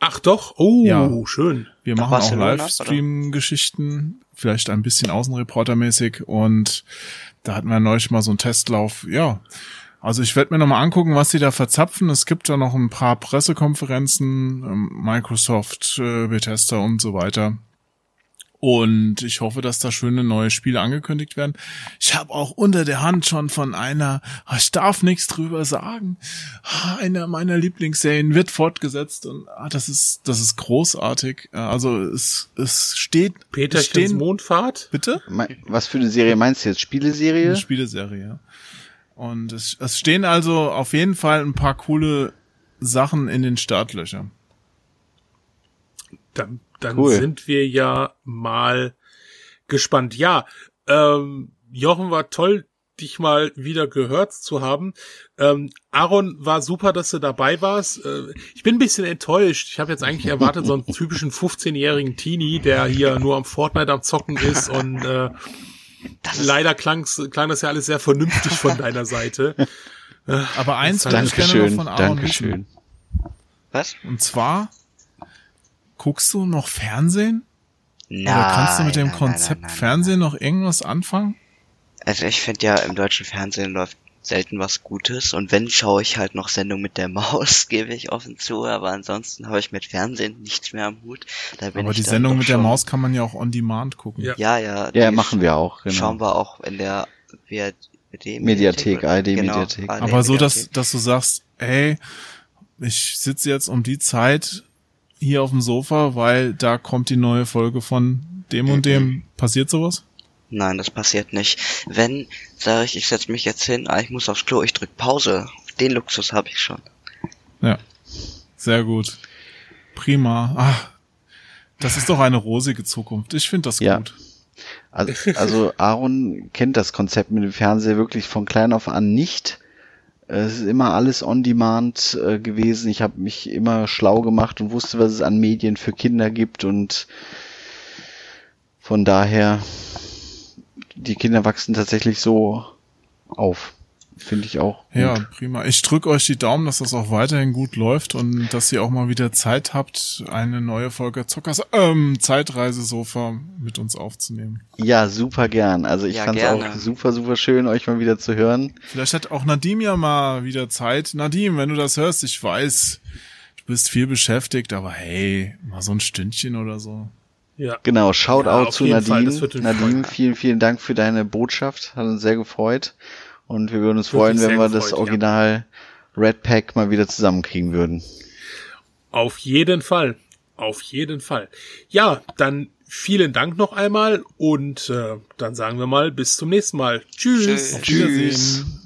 Speaker 1: Ach doch, oh,
Speaker 3: Ja.
Speaker 1: schön.
Speaker 3: Wir machen auch Livestream-Geschichten, vielleicht ein bisschen Außenreportermäßig und da hatten wir neulich mal so einen Testlauf. Ja, also ich werde mir nochmal angucken, was sie da verzapfen. Es gibt da noch ein paar Pressekonferenzen, ähm, Microsoft, äh, Bethesda und so weiter. Und ich hoffe, dass da schöne neue Spiele angekündigt werden. Ich habe auch unter der Hand schon von einer, ah, ich darf nichts drüber sagen, ah, einer meiner Lieblingsserien wird fortgesetzt und ah, das ist das ist großartig. Äh, Also es es steht
Speaker 1: Peterchens
Speaker 3: stehen
Speaker 1: Mondfahrt?
Speaker 3: bitte
Speaker 2: Was für eine Serie meinst du jetzt? Spieleserie?
Speaker 3: eine Spieleserie. ja. Und es, es stehen also auf jeden Fall ein paar coole Sachen in den Startlöchern.
Speaker 1: Dann, dann
Speaker 2: Cool.
Speaker 1: sind wir ja mal gespannt. Ja, ähm, Jochen war toll, dich mal wieder gehört zu haben. Ähm, Aaron war super, dass du dabei warst. Äh, ich bin ein bisschen enttäuscht. Ich habe jetzt eigentlich erwartet, so einen typischen 15-jährigen Teenie, der hier nur am Fortnite am Zocken ist und äh,
Speaker 5: Das
Speaker 1: leider klang's, klang das ja alles sehr vernünftig von [LAUGHS] deiner Seite.
Speaker 3: Aber eins würde ich gerne noch von Aaron
Speaker 2: Dankeschön.
Speaker 3: wissen.
Speaker 5: was?
Speaker 3: Und zwar guckst du noch Fernsehen?
Speaker 5: Nein,
Speaker 3: Oder kannst du mit dem
Speaker 5: nein, nein,
Speaker 3: Konzept
Speaker 5: nein, nein,
Speaker 3: Fernsehen noch irgendwas anfangen?
Speaker 5: Also ich finde ja, im deutschen Fernsehen läuft selten was Gutes und wenn, schaue ich halt noch Sendung mit der Maus, [LAUGHS] gebe ich offen zu, aber ansonsten habe ich mit Fernsehen nichts mehr am Hut. Da bin
Speaker 3: Aber
Speaker 5: ich
Speaker 3: die Sendung mit der Maus kann man ja auch on demand gucken.
Speaker 1: Ja.
Speaker 5: Ja, ja.
Speaker 2: Ja, machen wir auch, genau.
Speaker 5: Schauen wir auch in der WD
Speaker 2: Mediathek? ARD
Speaker 5: Genau,
Speaker 2: Mediathek.
Speaker 5: ARD
Speaker 3: Aber so, dass, dass du sagst, ey, ich sitze jetzt um die Zeit hier auf dem Sofa, weil da kommt die neue Folge von dem und dem. Passiert sowas?
Speaker 5: Nein, das passiert nicht. Wenn, sage ich, ich setze mich jetzt hin, ah, ich muss aufs Klo, ich drück Pause. Den Luxus habe ich schon.
Speaker 3: Ja. Sehr gut. Prima. Ah, das ist doch eine rosige Zukunft. Ich finde das
Speaker 2: Ja.
Speaker 3: gut.
Speaker 2: Also, [LAUGHS] also Aaron kennt das Konzept mit dem Fernseher wirklich von klein auf an nicht. Es ist immer alles on demand äh, gewesen. Ich habe mich immer schlau gemacht und wusste, was es an Medien für Kinder gibt und von daher die Kinder wachsen tatsächlich so auf. Finde ich auch. Gut.
Speaker 3: Ja, prima. Ich drück euch die Daumen, dass das auch weiterhin gut läuft und dass ihr auch mal wieder Zeit habt, eine neue Folge Zockers ähm, Zeitreisesofa mit uns aufzunehmen.
Speaker 2: Ja, super gern. Also ich
Speaker 5: Ja,
Speaker 2: fand's
Speaker 5: gerne.
Speaker 2: auch super, super schön, euch mal wieder zu hören.
Speaker 3: Vielleicht hat auch Nadim ja mal wieder Zeit. Nadim, wenn du das hörst, ich weiß, du bist viel beschäftigt, aber hey, mal so ein Stündchen oder so.
Speaker 1: Ja.
Speaker 2: Genau, Shoutout
Speaker 1: Ja,
Speaker 2: zu Nadine. Nadine, vielen, vielen Dank für deine Botschaft. Hat uns sehr gefreut. Und wir würden uns
Speaker 1: Wirklich
Speaker 2: freuen, wenn wir
Speaker 1: gefreut,
Speaker 2: das
Speaker 1: ja.
Speaker 2: Original Red Pack mal wieder zusammenkriegen würden.
Speaker 1: Auf jeden Fall. Auf jeden Fall. Ja, dann vielen Dank noch einmal und äh, dann sagen wir mal bis zum nächsten Mal. Tschüss.
Speaker 5: Tschüss.
Speaker 3: Auf Wiedersehen.